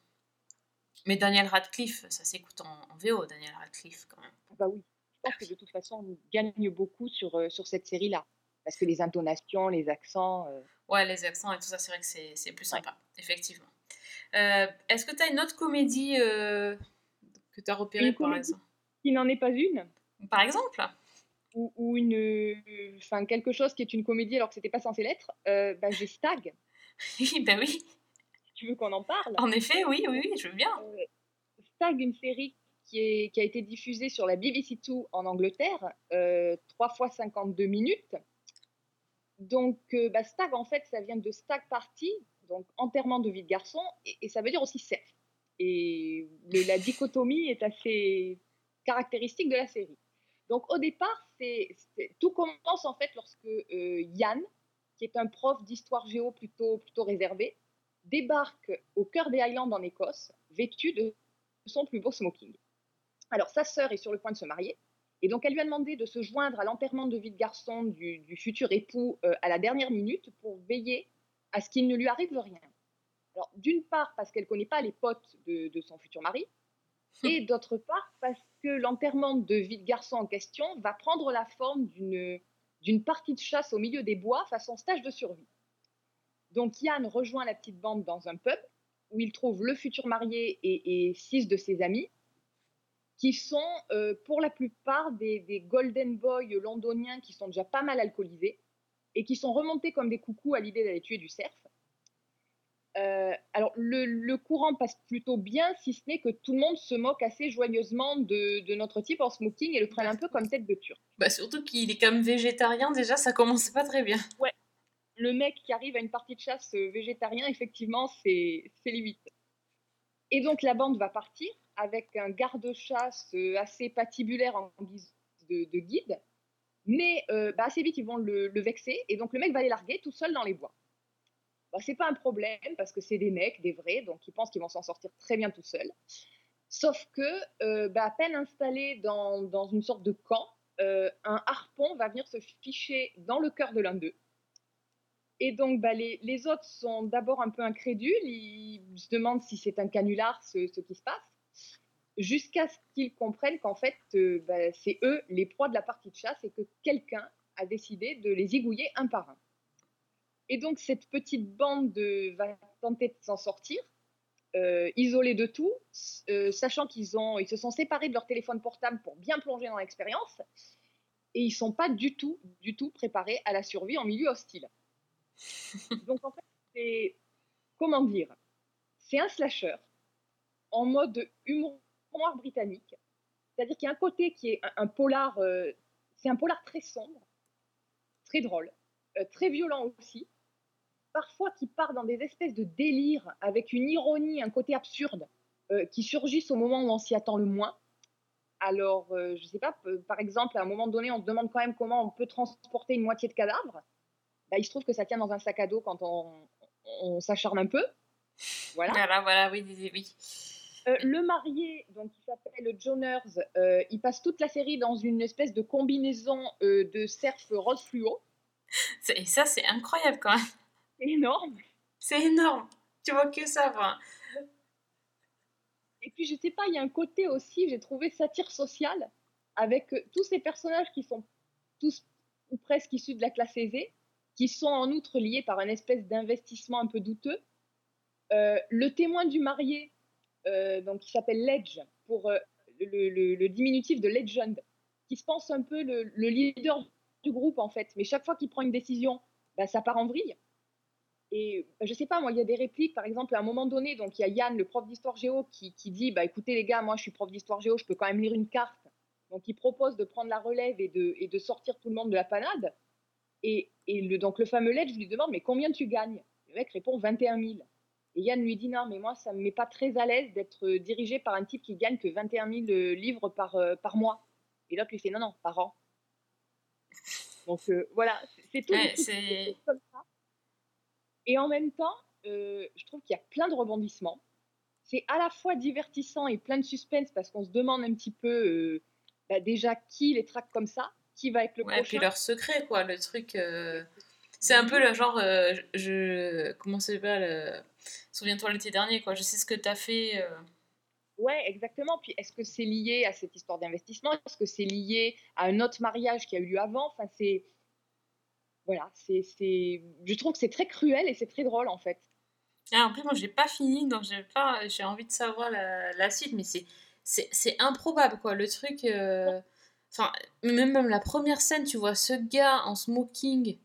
Mais Daniel Radcliffe, ça s'écoute en, en VO, Daniel Radcliffe quand même. Ah Bah oui, je pense que de toute façon on gagne beaucoup sur, euh, sur cette série-là. Parce que les intonations, les accents. euh, Ouais, les accents et tout ça, c'est vrai que c'est plus sympa, effectivement. Euh, Est-ce que tu as une autre comédie que tu as repérée, par exemple? qui n'en est pas une, Par exemple? Ou, ou une, enfin quelque chose qui est une comédie alors que c'était pas censé l'être, bah, j'ai Stag. Oui, ben oui. Tu veux qu'on en parle? En effet, oui, oui, oui, je veux bien. Euh, Stag, une série qui, est, qui a été diffusée sur la BBC Two en Angleterre, euh, 3 fois 52 minutes. Donc, euh, bah, Stag, en fait, ça vient de Stag Party, donc enterrement de vie de garçon, et, et ça veut dire aussi cerf. Et le- la dichotomie est assez caractéristique de la série. Donc, au départ, c'est c'est- tout commence en fait lorsque euh, Yann, qui est un prof d'histoire géo plutôt, plutôt réservé, débarque au cœur des Highlands en Écosse, vêtu de son plus beau smoking. Alors, sa sœur est sur le point de se marier, et donc elle lui a demandé de se joindre à l'enterrement de vie de garçon du, du futur époux euh, à la dernière minute pour veiller à ce qu'il ne lui arrive rien. Alors, d'une part, parce qu'elle ne connaît pas les potes de, de son futur mari, et d'autre part, parce que l'enterrement de vie de garçon en question va prendre la forme d'une d'une partie de chasse au milieu des bois façon stage de survie. Donc Yann rejoint la petite bande dans un pub où il trouve le futur marié et, et six de ses amis qui sont euh, pour la plupart des, des golden boys londoniens qui sont déjà pas mal alcoolisés et qui sont remontés comme des coucous à l'idée d'aller tuer du cerf. Euh, alors le, le courant passe plutôt bien, si ce n'est que tout le monde se moque assez joyeusement de, de notre type en smoking et le prennent un peu comme tête de turc. Bah, surtout qu'il est quand même végétarien, déjà, ça commence pas très bien. Ouais. Le mec qui arrive à une partie de chasse euh, végétarien, effectivement, c'est limite. Et donc la bande va partir avec un garde-chasse euh, assez patibulaire en guise de, de guide. Mais euh, bah, assez vite, ils vont le, vexer. Et donc le mec va les larguer tout seul dans les bois. Bah, c'est pas un problème parce que c'est des mecs, des vrais, donc ils pensent qu'ils vont s'en sortir très bien tout seuls. Sauf que, bah, à peine installé dans, une sorte de camp, un harpon va venir se ficher dans le cœur de l'un d'eux. Et donc, bah, les, autres sont d'abord un peu incrédules, ils se demandent si c'est un canular ce, qui se passe, jusqu'à ce qu'ils comprennent qu'en fait, euh, bah, c'est eux les proies de la partie de chasse et que quelqu'un a décidé de les igouiller un par un. Et donc, cette petite bande de, va tenter de s'en sortir, euh, isolés de tout, euh, sachant qu'ils se sont séparés de leur téléphone portable pour bien plonger dans l'expérience, et ils sont pas du tout, du tout préparés à la survie en milieu hostile. Donc en fait, c'est comment dire, c'est un slasher en mode humour noir britannique, c'est-à-dire qu'il y a un côté qui est un, polar, euh, c'est un polar très sombre, très drôle, euh, très violent aussi, parfois qui part dans des espèces de délires avec une ironie, un côté absurde euh, qui surgissent au moment où on s'y attend le moins. Alors, je ne sais pas, par exemple, à un moment donné, on se demande quand même comment on peut transporter une moitié de cadavre. Bah, il se trouve que ça tient dans un sac à dos quand on, on s'acharne un peu. Voilà. Voilà, voilà, oui, oui, oui. Euh, le marié, donc qui s'appelle Joners, euh, il passe toute la série dans une espèce de combinaison euh, de cerf rose fluo. Et ça, c'est incroyable quand même. C'est énorme. C'est énorme. Tu vois que ça, enfin. Et puis, je sais pas, il y a un côté aussi, j'ai trouvé satire sociale, avec euh, tous ces personnages qui sont tous ou presque issus de la classe aisée, qui sont en outre liés par une espèce d'investissement un peu douteux. Euh, le témoin du marié, euh, donc qui s'appelle Ledge, pour euh, le, diminutif de Legend, qui se pense un peu le, le leader du groupe en fait, mais chaque fois qu'il prend une décision, bah, ça part en vrille. Et bah, je sais pas, moi, il y a des répliques, par exemple, à un moment donné, donc il y a Yann, le prof d'histoire géo, qui, dit Bah écoutez, les gars, moi je suis prof d'histoire géo, je peux quand même lire une carte. Donc il propose de prendre la relève et de sortir tout le monde de la panade. Et, et le, donc le fameux Ledge lui demande Mais combien tu gagnes? Le mec répond 21 000. Et Yann lui dit Non, mais moi, ça me met pas très à l'aise d'être euh, dirigé par un type qui gagne que 21 000 euh, livres par, euh, par mois. Et l'autre lui fait Non, non, par an. Donc euh, voilà, c'est- tout. des Ouais, trucs c'est. comme ça. Et en même temps, euh, je trouve qu'il y a plein de rebondissements. C'est à la fois divertissant et plein de suspense parce qu'on se demande un petit peu euh, bah, déjà qui les traque comme ça, qui va être le Ouais, puis prochain. leur secret, quoi, le truc. euh, C'est un peu le genre. euh, je. Comment ça s'appelle euh, Souviens-toi l'été dernier, quoi. Je sais ce que t'as fait. euh, Ouais, exactement. Puis est-ce que c'est lié à cette histoire d'investissement? Est-ce que c'est lié à un autre mariage qui a eu lieu avant? Enfin, c'est. Voilà, c'est. c'est- Je trouve que c'est très cruel et c'est très drôle en fait. Ah, en plus, moi, j'ai pas fini, donc j'ai pas, envie de savoir la, la suite, mais c'est, c'est, c'est improbable, quoi. Le truc, euh, enfin, même, même la première scène, tu vois ce gars en smoking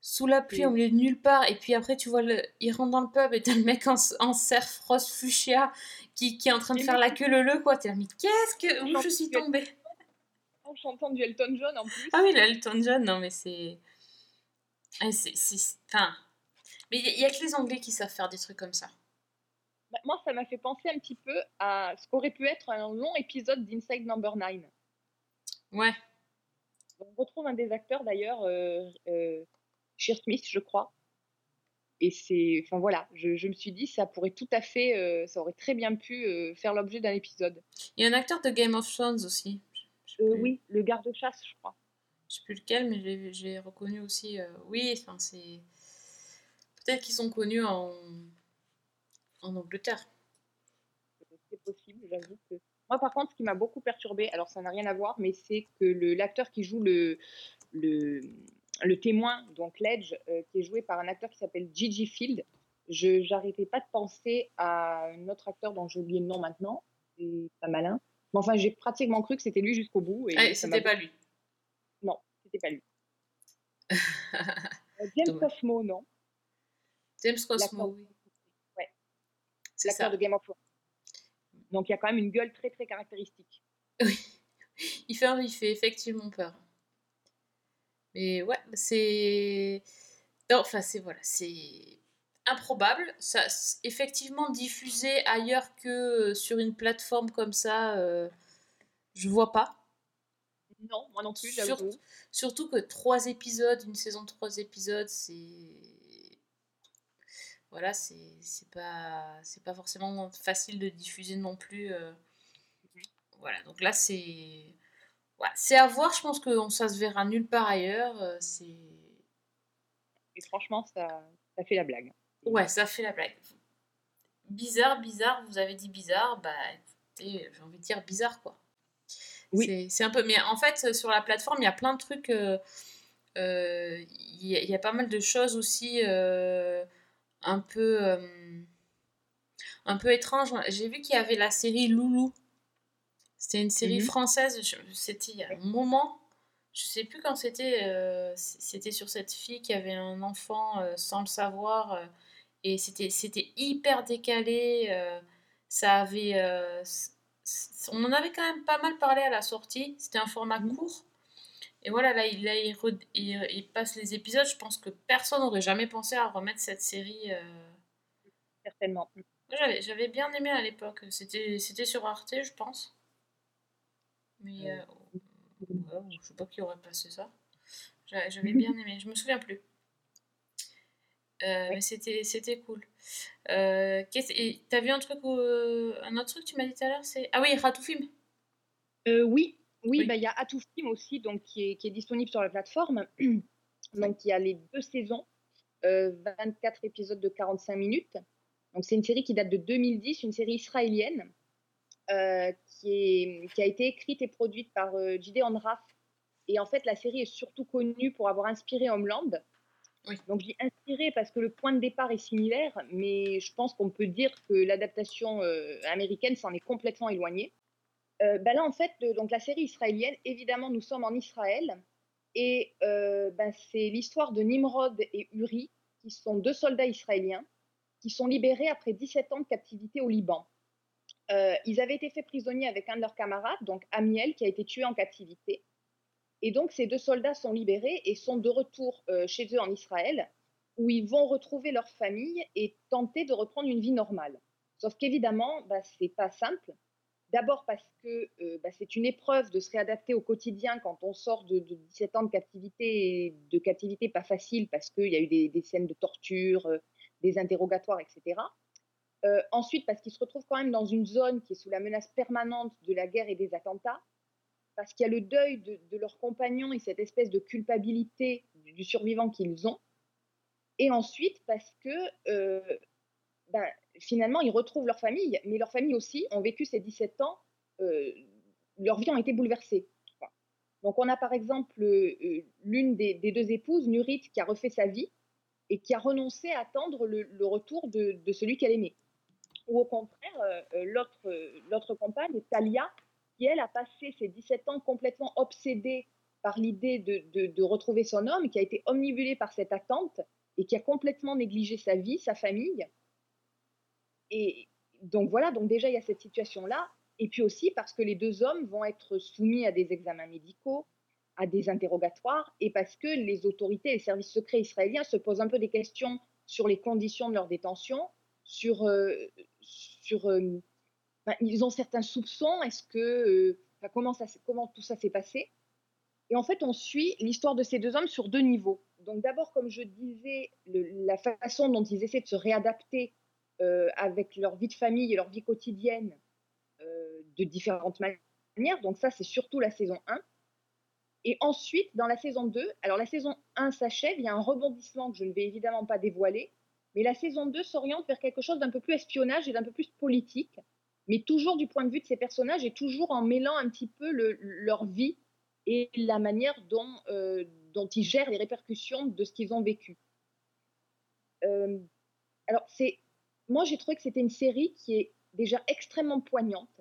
sous la pluie, au milieu de nulle part, et puis après, tu vois, le, il rentre dans le pub et t'as le mec en, en surf rose fuchsia qui, qui est en train de Et faire la queue leu quoi. T'es là, mais qu'est-ce que, où je suis tombée? En chantant du Elton John en plus. Ah oui, le Elton John, non, mais c'est. Ah, c'est. c'est- Enfin. Mais il y, a que les Anglais qui savent faire des trucs comme ça. Bah, Moi, ça m'a fait penser un petit peu à ce qu'aurait pu être un long épisode d'Inside Number 9. Ouais. On retrouve un des acteurs d'ailleurs, euh, euh, Smith, je crois. Et c'est, enfin voilà, je, je me suis dit, ça pourrait tout à fait, euh, ça aurait très bien pu euh, faire l'objet d'un épisode. Il y a un acteur de Game of Thrones aussi. Oui, le garde-chasse, je crois. Je sais plus lequel, mais j'ai- reconnu aussi. oui, enfin, c'est. Peut-être qu'ils sont connus en, en Angleterre. C'est possible, j'avoue que. Moi, par contre, ce qui m'a beaucoup perturbé, alors ça n'a rien à voir, mais c'est que l'acteur qui joue le, le, le témoin, donc Ledge, euh, qui est joué par un acteur qui s'appelle Gigi Field, je j'arrêtais pas de penser à un autre acteur dont j'ai oublié le nom maintenant, c'est pas malin. Mais enfin, j'ai pratiquement cru que c'était lui jusqu'au bout. Et Ah, c'était pas lui. Non, c'était pas lui. Euh, James. Cosmo, non James Cosmo, oui. Ouais. C'est L'acteur ça. de Game of Thrones. Donc il y a quand même une gueule très très caractéristique. Il fait, il fait effectivement peur. Mais ouais, c'est. Enfin, c'est voilà, c'est improbable. Ça, effectivement, diffusé ailleurs que euh, sur une plateforme comme ça, euh, je vois pas. Non, moi non plus, surtout que trois épisodes, une saison de trois épisodes, c'est. Voilà, c'est pas, pas forcément facile de diffuser non plus. euh. Voilà, donc là, c'est. À voir, je pense que ça se verra nulle part ailleurs. euh, C'est. Et franchement, ça, ça fait la blague. Ouais, ça fait la blague. Bizarre, bizarre, vous avez dit bizarre, bah écoutez, j'ai envie de dire bizarre quoi. Oui. C'est- un peu. Mais en fait, sur la plateforme, il y a plein de trucs. euh, euh, Il y, a- il y a pas mal de choses aussi euh, un peu. euh, un peu étranges. J'ai vu qu'il y avait la série Loulou. C'était une série Mhm. française, c'était il y a un moment. Je sais plus quand c'était. euh, c'était sur cette fille qui avait un enfant euh, sans le savoir. et c'était c'était hyper décalé. ça avait. on en avait quand même pas mal parlé à la sortie. C'était un format Mhm. court. Et voilà, là, il, là, il, re- il- il passe les épisodes. Je pense que personne n'aurait jamais pensé à remettre cette série. euh, Certainement. J'avais, bien aimé à l'époque. C'était, sur Arte, je pense. Mais euh, ouais, je sais pas qui aurait passé ça. J'a- J'avais bien aimé. Je me souviens plus. Euh, Mais c'était, cool. Euh, t'as vu un truc, où, euh, un autre truc que tu m'as dit tout à l'heure, c'est ah oui, Ratoufim. Euh, oui, oui, bah, il y a Film aussi, donc, qui, est, qui est disponible sur la plateforme. donc il y a les deux saisons, euh, 24 épisodes de 45 minutes. Donc c'est une série qui date de 2010, une série israélienne, euh, qui, est, qui a été écrite et produite par euh, Jide Onraf. Et en fait, la série est surtout connue pour avoir inspiré Homeland. Oui. Donc je dis inspiré parce que le point de départ est similaire, mais je pense qu'on peut dire que l'adaptation euh, américaine s'en est complètement éloignée. Euh, bah là, en fait, de- donc la série israélienne, évidemment, nous sommes en Israël. Et euh, ben, c'est l'histoire de Nimrod et Uri, qui sont deux soldats israéliens, qui sont libérés après 17 ans de captivité au Liban. Euh, ils avaient été faits prisonniers avec un de leurs camarades, donc Amiel, qui a été tué en captivité. Et donc, ces deux soldats sont libérés et sont de retour euh, chez eux en Israël, où ils vont retrouver leur famille et tenter de reprendre une vie normale. Sauf qu'évidemment, bah, ce n'est pas simple. D'abord parce que euh, bah, c'est une épreuve de se réadapter au quotidien quand on sort de, de 17 ans de captivité, et de captivité pas facile parce qu'il y a eu des, scènes de torture, euh, des interrogatoires, etc. Euh, ensuite, parce qu'ils se retrouvent quand même dans une zone qui est sous la menace permanente de la guerre et des attentats, parce qu'il y a le deuil de, leurs compagnons et cette espèce de culpabilité du, survivant qu'ils ont. Et ensuite, parce que ben, finalement, ils retrouvent leur famille, mais leur famille aussi ont vécu ces 17 ans, euh, leur vie a été bouleversée. Donc, on a par exemple euh, l'une des, deux épouses, Nurit, qui a refait sa vie et qui a renoncé à attendre le, retour de, celui qu'elle aimait. Ou au contraire, euh, l'autre euh, compagne, Talia, qui elle a passé ses 17 ans complètement obsédée par l'idée de, de, de retrouver son homme, qui a été omnibulée par cette attente et qui a complètement négligé sa vie, sa famille. Et donc voilà, donc déjà il y a cette situation-là. Et puis aussi parce que les deux hommes vont être soumis à des examens médicaux, à des interrogatoires, et parce que les autorités les services secrets israéliens se posent un peu des questions sur les conditions de leur détention, sur, euh, euh, ben, ils ont certains soupçons. Est-ce que euh, comment, tout ça s'est passé Et en fait, on suit l'histoire de ces deux hommes sur deux niveaux. Donc d'abord, comme je disais, la façon dont ils essaient de se réadapter avec leur vie de famille et leur vie quotidienne euh, de différentes manières. Donc ça, c'est surtout la saison 1. Et ensuite, dans la saison 2, alors la saison 1 s'achève, il y a un rebondissement que je ne vais évidemment pas dévoiler, mais la saison 2 s'oriente vers quelque chose d'un peu plus espionnage et d'un peu plus politique, mais toujours du point de vue de ces personnages et toujours en mêlant un petit peu le- leur vie et la manière dont, euh, dont ils gèrent les répercussions de ce qu'ils ont vécu. Euh, alors, c'est, moi, j'ai trouvé que c'était une série qui est déjà extrêmement poignante,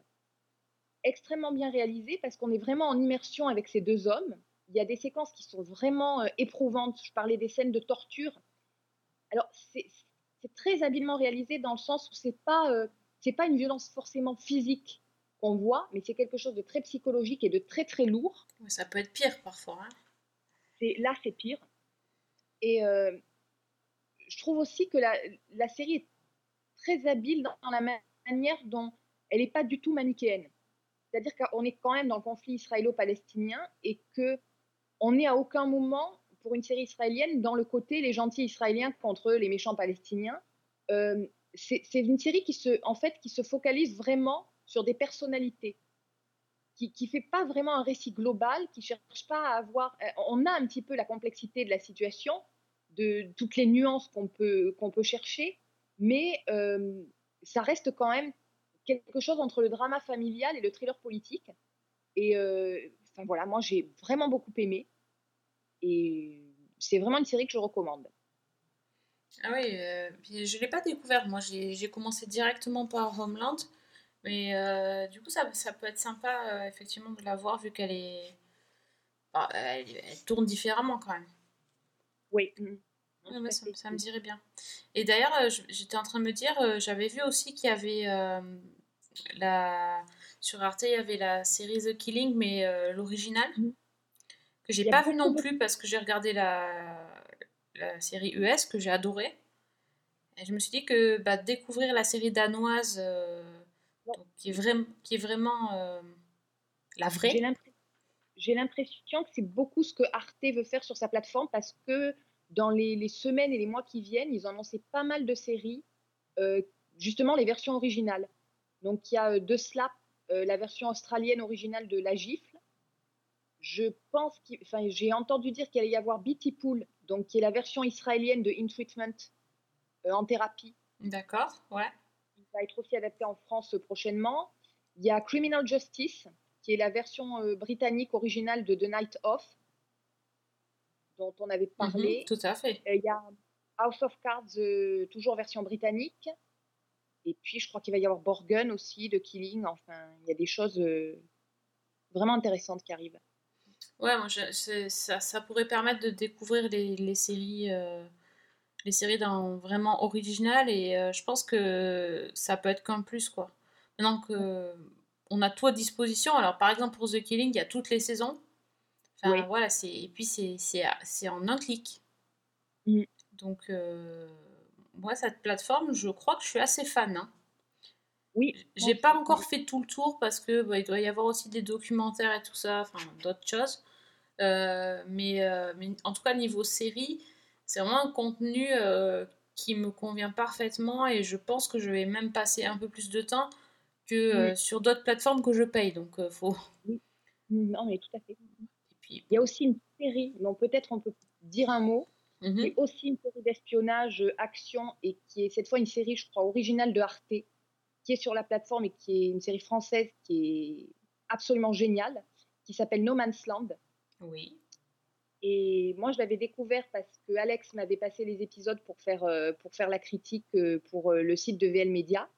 extrêmement bien réalisée, parce qu'on est vraiment en immersion avec ces deux hommes. Il y a des séquences qui sont vraiment euh, éprouvantes. Je parlais des scènes de torture. Alors, c'est, très habilement réalisé dans le sens où c'est pas, euh, c'est pas une violence forcément physique qu'on voit, mais c'est quelque chose de très psychologique et de très très lourd. Ouais, ça peut être pire parfois. hein. C'est là, c'est pire. Et euh, je trouve aussi que la, la série est très habile dans, la ma- manière dont elle n'est pas du tout manichéenne. C'est-à-dire qu'on est quand même dans le conflit israélo-palestinien et que on n'est à aucun moment pour une série israélienne dans le côté les gentils israéliens contre les méchants palestiniens. Euh, c'est une série qui se, en fait, qui se focalise vraiment sur des personnalités qui ne fait pas vraiment un récit global, qui cherche pas à avoir. euh, On a un petit peu la complexité de la situation, de toutes les nuances qu'on peut, qu'on peut chercher, mais euh, ça reste quand même quelque chose entre le drama familial et le thriller politique. Et euh, enfin voilà, moi j'ai vraiment beaucoup aimé. Et c'est vraiment une série que je recommande. Ah oui, euh, puis je ne l'ai pas découvert. Moi, j'ai j'ai commencé directement par Homeland. Mais euh, du coup, ça, ça peut être sympa, euh, effectivement, de la voir, vu qu'elle est. bah, elle, elle tourne différemment quand même. Oui. Ouais, ça, ça me dirait bien. Et d'ailleurs, euh, j'étais en train de me dire, euh, j'avais vu aussi qu'il y avait euh, la sur Arte, il y avait la série The Killing, mais euh, l'original, que j'ai Il y a pas vu non plus parce que j'ai regardé la, la série US que j'ai adorée. Et je me suis dit que bah, découvrir la série danoise, euh, donc, qui, est vraim- qui est vraiment la J'ai vraie. J'ai l'impression que c'est beaucoup ce que Arte veut faire sur sa plateforme parce que dans les, les semaines et les mois qui viennent, ils ont lancé pas mal de séries, euh, justement les versions originales. Donc il y a euh, The Slap, euh, la version australienne originale de La Gifle. Je pense enfin, j'ai entendu dire qu'il allait y avoir Beatty Pool, donc qui est la version israélienne de In Treatment euh, en thérapie. D'accord, ouais. Il va être aussi adapté en France prochainement. Il y a Criminal Justice, qui est la version britannique originale de The Night Off, dont on avait parlé. Mhm, tout à fait. Euh, Il y a House of Cards, euh, toujours version britannique. Et puis, je crois qu'il va y avoir Borgen aussi, de Killing. Enfin, il y a des choses euh, vraiment intéressantes qui arrivent. Ouais, moi, je- c'est- ça, ça pourrait permettre de découvrir les, les séries, euh, les séries dans vraiment originales et euh, je pense que ça peut être qu'un plus, quoi. Maintenant que on a tout à disposition, alors par exemple pour The Killing, il y a toutes les saisons. Enfin, Oui. voilà, c'est, et puis c'est, c'est, c'est en un clic. Mm. Donc, euh, moi, cette plateforme, je crois que je suis assez fan. hein. Oui. J'ai pas encore fait tout le tour parce que bah, il doit y avoir aussi des documentaires et tout ça, enfin d'autres choses. Euh, mais, euh, mais en tout cas, niveau série, c'est vraiment un contenu euh, qui me convient parfaitement et je pense que je vais même passer un peu plus de temps que Oui. sur d'autres plateformes que je paye. Donc, faut. Non, mais tout à fait. Il y a aussi une série dont peut-être on peut dire un mot. Mhm. C'est aussi une série d'espionnage, euh, action, et qui est cette fois une série, je crois, originale de Arte, qui est sur la plateforme et qui est une série française qui est absolument géniale, qui s'appelle No Man's Land. Oui. Et moi, je l'avais découvert parce que Alex m'avait passé les épisodes pour faire, euh, pour faire la critique euh, pour euh, le site de VL Media.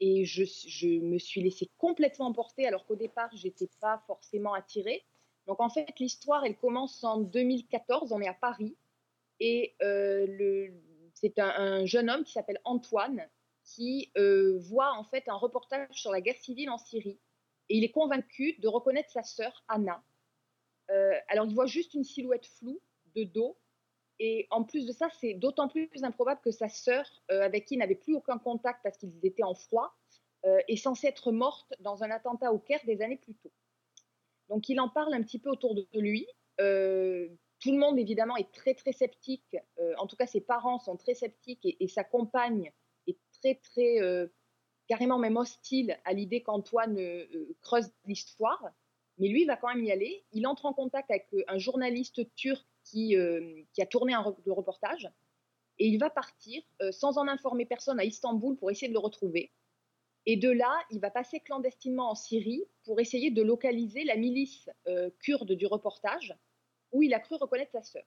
Et je, je me suis laissée complètement emporter, alors qu'au départ, je n'étais pas forcément attirée. Donc, en fait, l'histoire, elle commence en 2014. On est à Paris. Et euh, c'est un, un jeune homme qui s'appelle Antoine qui euh, voit en fait un reportage sur la guerre civile en Syrie. Et il est convaincu de reconnaître sa sœur, Anna. Euh, alors, il voit juste une silhouette floue de dos. Et en plus de ça, c'est d'autant plus improbable que sa sœur, avec qui il n'avait plus aucun contact parce qu'ils étaient en froid, est censée être morte dans un attentat au Caire des années plus tôt. Donc il en parle un petit peu autour de lui. Euh, tout le monde, évidemment, est très, très sceptique. Euh, en tout cas, ses parents sont très sceptiques et, sa compagne est très, très, euh, carrément même hostile à l'idée qu'Antoine creuse l'histoire. Mais lui, il va quand même y aller. Il entre en contact avec un journaliste turc qui, a tourné un reportage. Et il va partir sans en informer personne à Istanbul pour essayer de le retrouver. Et de là, il va passer clandestinement en Syrie pour essayer de localiser la milice euh, kurde du reportage, où il a cru reconnaître sa sœur.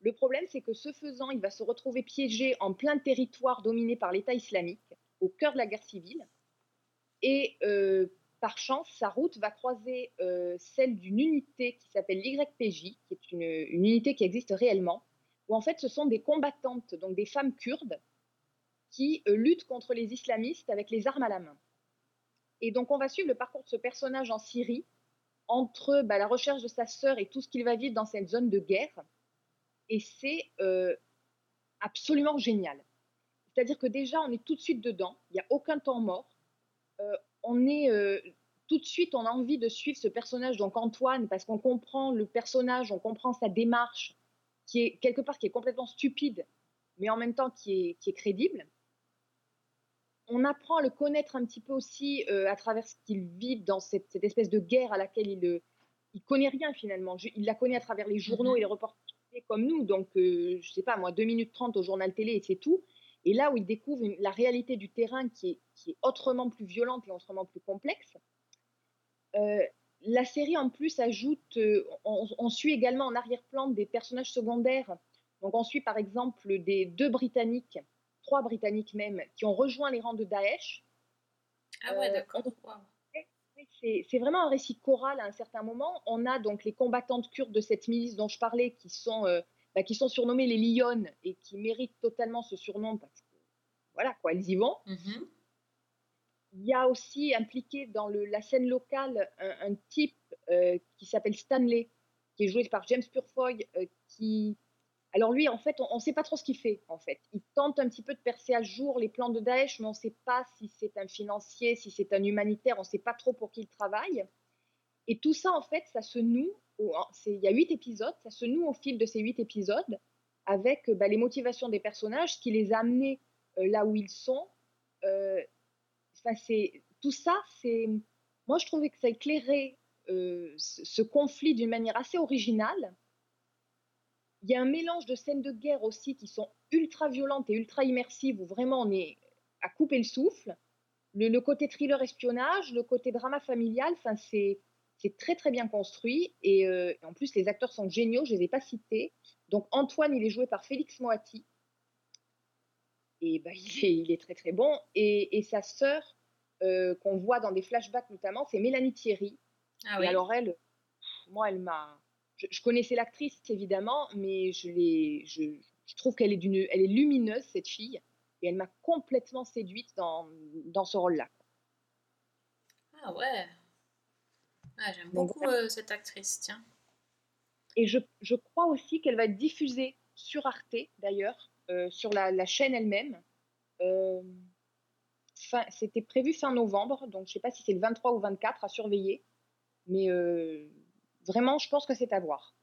Le problème, c'est que ce faisant, il va se retrouver piégé en plein territoire dominé par l'État islamique, au cœur de la guerre civile. Et euh, par chance, sa route va croiser euh, celle d'une unité qui s'appelle l'YPJ, qui est une, une unité qui existe réellement, où en fait ce sont des combattantes, donc des femmes kurdes, qui euh, luttent contre les islamistes avec les armes à la main. Et donc on va suivre le parcours de ce personnage en Syrie, entre bah, la recherche de sa sœur et tout ce qu'il va vivre dans cette zone de guerre. Et c'est euh, absolument génial. C'est-à-dire que déjà, on est tout de suite dedans, il n'y a aucun temps mort. Euh, on est tout de suite, on a envie de suivre ce personnage, donc Antoine, parce qu'on comprend le personnage, on comprend sa démarche, qui est quelque part qui est complètement stupide, mais en même temps qui est crédible. On apprend à le connaître un petit peu aussi euh, à travers ce qu'il vit dans cette, cette espèce de guerre à laquelle il ne il connaît rien finalement. Je- Il la connaît à travers les journaux Mhm. et les reportages comme nous, donc euh, je sais pas moi, 2 minutes 30 au journal télé et c'est tout. Et là où il découvre une- la réalité du terrain qui est, qui est autrement plus violente et autrement plus complexe, euh, la série en plus ajoute, euh, on, on suit également en arrière-plan des personnages secondaires. Donc on suit par exemple des deux Britanniques, trois Britanniques même, qui ont rejoint les rangs de Daesh. Ah ouais, Euh, d'accord. C'est vraiment un récit choral à un certain moment. On a donc les combattantes kurdes de cette milice dont je parlais qui sont, euh, bah, qui sont surnommées les Lyonnes et qui méritent totalement ce surnom parce que voilà quoi, elles y vont. Mhm. Il y a aussi impliqué dans le- la scène locale un, un type euh, qui s'appelle Stanley, qui est joué par James Purefoy, euh, qui... Alors lui, en fait, on ne sait pas trop ce qu'il fait, en fait. Il tente un petit peu de percer à jour les plans de Daesh, mais on ne sait pas si c'est un financier, si c'est un humanitaire, on ne sait pas trop pour qui il travaille. Et tout ça, en fait, ça se noue, il y a huit épisodes, ça se noue au fil de ces huit épisodes, avec bah, les motivations des personnages, ce qui les a amenés euh, là où ils sont. Euh, c'est tout ça, c'est moi je trouvais que ça éclairait euh, ce conflit d'une manière assez originale. Il y a un mélange de scènes de guerre aussi qui sont ultra violentes et ultra immersives où vraiment on est à couper le souffle. Le, le côté thriller espionnage, le côté drama familial, enfin c'est c'est très très bien construit et, euh, en plus les acteurs sont géniaux, je les ai pas cités. Donc Antoine, il est joué par Félix Moati et bah, il, est, il est très très bon. Et, et sa sœur, euh, qu'on voit dans des flashbacks notamment, c'est Mélanie Thierry. Ah et oui. alors elle, moi, elle m'a. Je, je connaissais l'actrice évidemment, mais je l'ai, je, je trouve qu'elle est d'une, elle est lumineuse cette fille, et elle m'a complètement séduite dans, dans ce rôle-là. Ah ouais. Ah, J'aime Donc, beaucoup euh, cette actrice, tiens. Et je, je crois aussi qu'elle va être diffusée sur Arte, d'ailleurs, euh, sur la, la chaîne elle-même. Euh, fin- C'était prévu fin novembre, donc je ne sais pas si c'est le 23 ou 24 à surveiller. Mais vraiment, je pense que c'est à voir.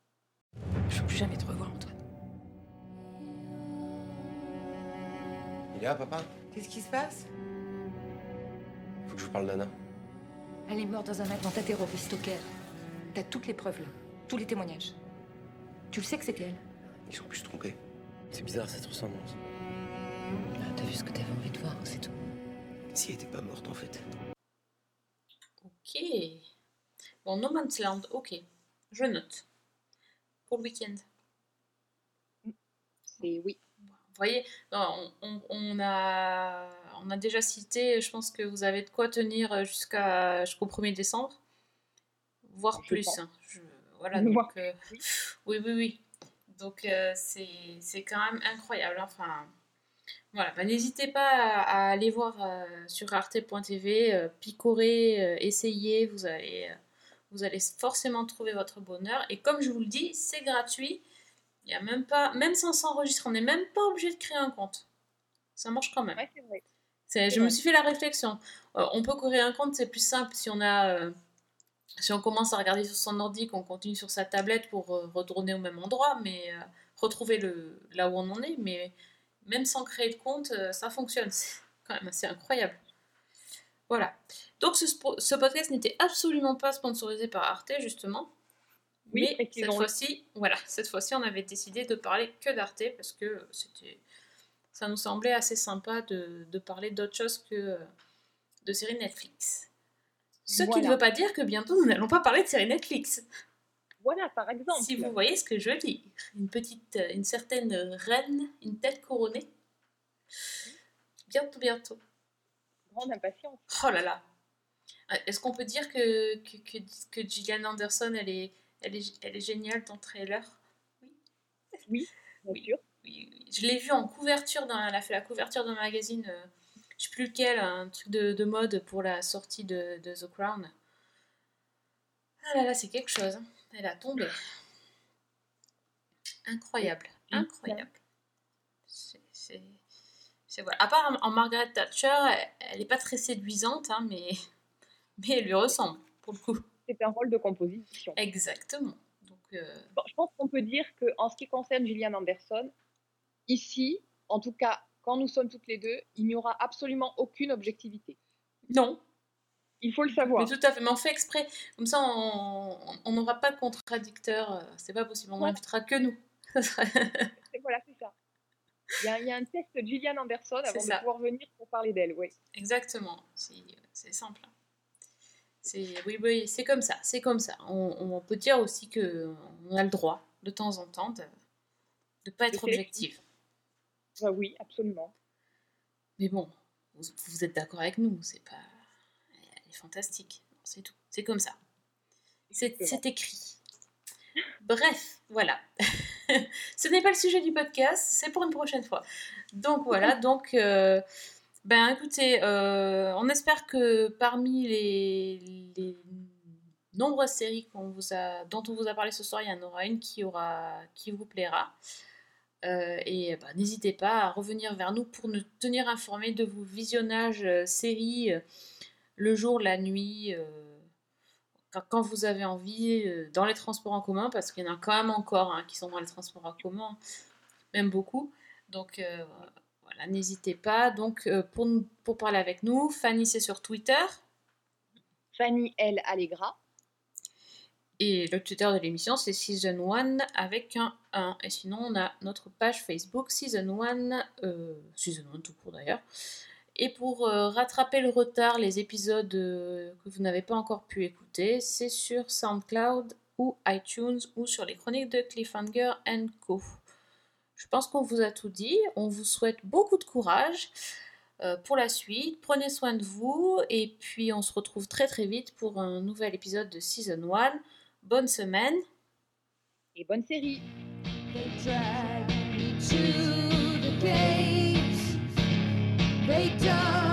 Je veux plus jamais te revoir, Antoine. Il est là, papa? Qu'est-ce qui se passe? Faut que je vous parle d'Anna. Elle est morte dans un attentat terroriste au Caire. T'as toutes les preuves là, tous les témoignages. Tu le sais que c'était elle? Ils sont plus trompés. C'est bizarre cette ressemblance. Ah, T'as vu ce que t'avais envie de voir, c'est tout. Si elle était pas morte en fait. Ok. Bon, No Man's Land, ok. Je note. Pour le week-end. C'est oui. Vous voyez, on, on- on a, on a déjà cité, je pense que vous avez de quoi tenir jusqu'à, jusqu'au 1er décembre, voire Je plus. hein. Je- voilà, euh, oui, oui, oui. Donc, euh, c'est c'est quand même incroyable. Enfin, voilà, bah, n'hésitez pas à, à aller voir euh, sur arte.tv, picorer, essayez, vous allez, vous allez forcément trouver votre bonheur. Et comme je vous le dis, c'est gratuit. Il y a même pas, même sans s'enregistrer, on n'est même pas obligé de créer un compte. Ça marche quand même. Ouais, c'est vrai. C'est- C'est je me suis fait la réflexion. Euh, on peut créer un compte, c'est plus simple si on a, euh, si on commence à regarder sur son ordi, qu'on continue sur sa tablette pour euh, retourner au même endroit, mais euh, retrouver le, là où on en est, mais même sans créer de compte, ça fonctionne. C'est quand même assez incroyable. Voilà. Donc ce, podcast n'était absolument pas sponsorisé par Arte, justement. Oui, mais cette fois-ci, voilà, cette fois-ci, on avait décidé de parler que d'Arte parce que c'était, ça nous semblait assez sympa de, de parler d'autre chose que de séries Netflix. Ce qui ne veut pas dire que bientôt nous n'allons pas parler de séries Netflix. Voilà, par exemple. Si vous voyez ce que je dire, une petite, une certaine reine, une tête couronnée. Bientôt, bientôt. Grande impatience. Oh là là. Est-ce qu'on peut dire que, que, que, que Gillian Anderson, elle est, elle est, elle est géniale dans le trailer? Oui, bien sûr. Oui, oui. Je l'ai vue en couverture, dans, elle a fait la couverture d'un magazine, euh, je sais plus lequel, un truc de, de mode pour la sortie de, de The Crown. Ah là là, c'est quelque chose. hein. Elle a tombé. Incroyable, incroyable. C'est- Voilà. À part en, Margaret Thatcher, elle- n'est pas très séduisante, hein, mais, mais elle lui ressemble, pour le coup. C'est un rôle de composition. Exactement. Donc, euh, Bon, je pense qu'on peut dire qu'en ce qui concerne Gillian Anderson, ici, en tout cas, quand nous sommes toutes les deux, il n'y aura absolument aucune objectivité. non, Il faut le savoir. Mais tout à fait, mais on fait exprès. Comme ça, on n'aura pas de contradicteur. C'est pas possible, on Ouais. n'invitera que nous. Ça sera- C'est- Voilà, c'est. Il y, a, il y a un test Gillian Anderson avant de pouvoir venir pour parler d'elle, oui. Exactement, c'est simple. hein. Oui, oui, c'est comme ça, c'est comme ça. On, on peut dire aussi que on a le droit, de temps en temps, de ne pas être De objectif. Ouais, oui, absolument. Mais bon, vous, vous êtes d'accord avec nous, c'est pas. Elle est fantastique, c'est tout. C'est comme ça. C'est écrit. Bref, voilà. Ce n'est pas le sujet du podcast, c'est pour une prochaine fois. Donc voilà, donc. euh, ben écoutez, euh, on espère que parmi les, les nombreuses séries qu'on vous a, dont on vous a parlé ce soir, il y en aura une qui, aura, qui vous plaira. Euh, et bah, n'hésitez pas à revenir vers nous pour nous tenir informés de vos visionnages séries le jour, la nuit, quand, vous avez envie, euh, dans les transports en commun, parce qu'il y en a quand même encore hein, qui sont dans les transports en commun, même beaucoup. Donc euh, voilà, n'hésitez pas. Donc euh, pour, nous- pour parler avec nous, Fanny c'est sur Twitter Fanny L. Allegra. et le Twitter de l'émission c'est Season 1 avec un 1. Et sinon on a notre page Facebook Season 1, euh, Season 1 tout court d'ailleurs. Et pour euh, rattraper le retard, les épisodes euh, que vous n'avez pas encore pu écouter, c'est sur SoundCloud ou iTunes ou sur les chroniques de Cliffhanger Co. Je pense qu'on vous a tout dit. On vous souhaite beaucoup de courage euh, pour la suite. Prenez soin de vous et puis on se retrouve très très vite pour un nouvel épisode de Season 1. Bonne semaine. Et bonne série. They don't.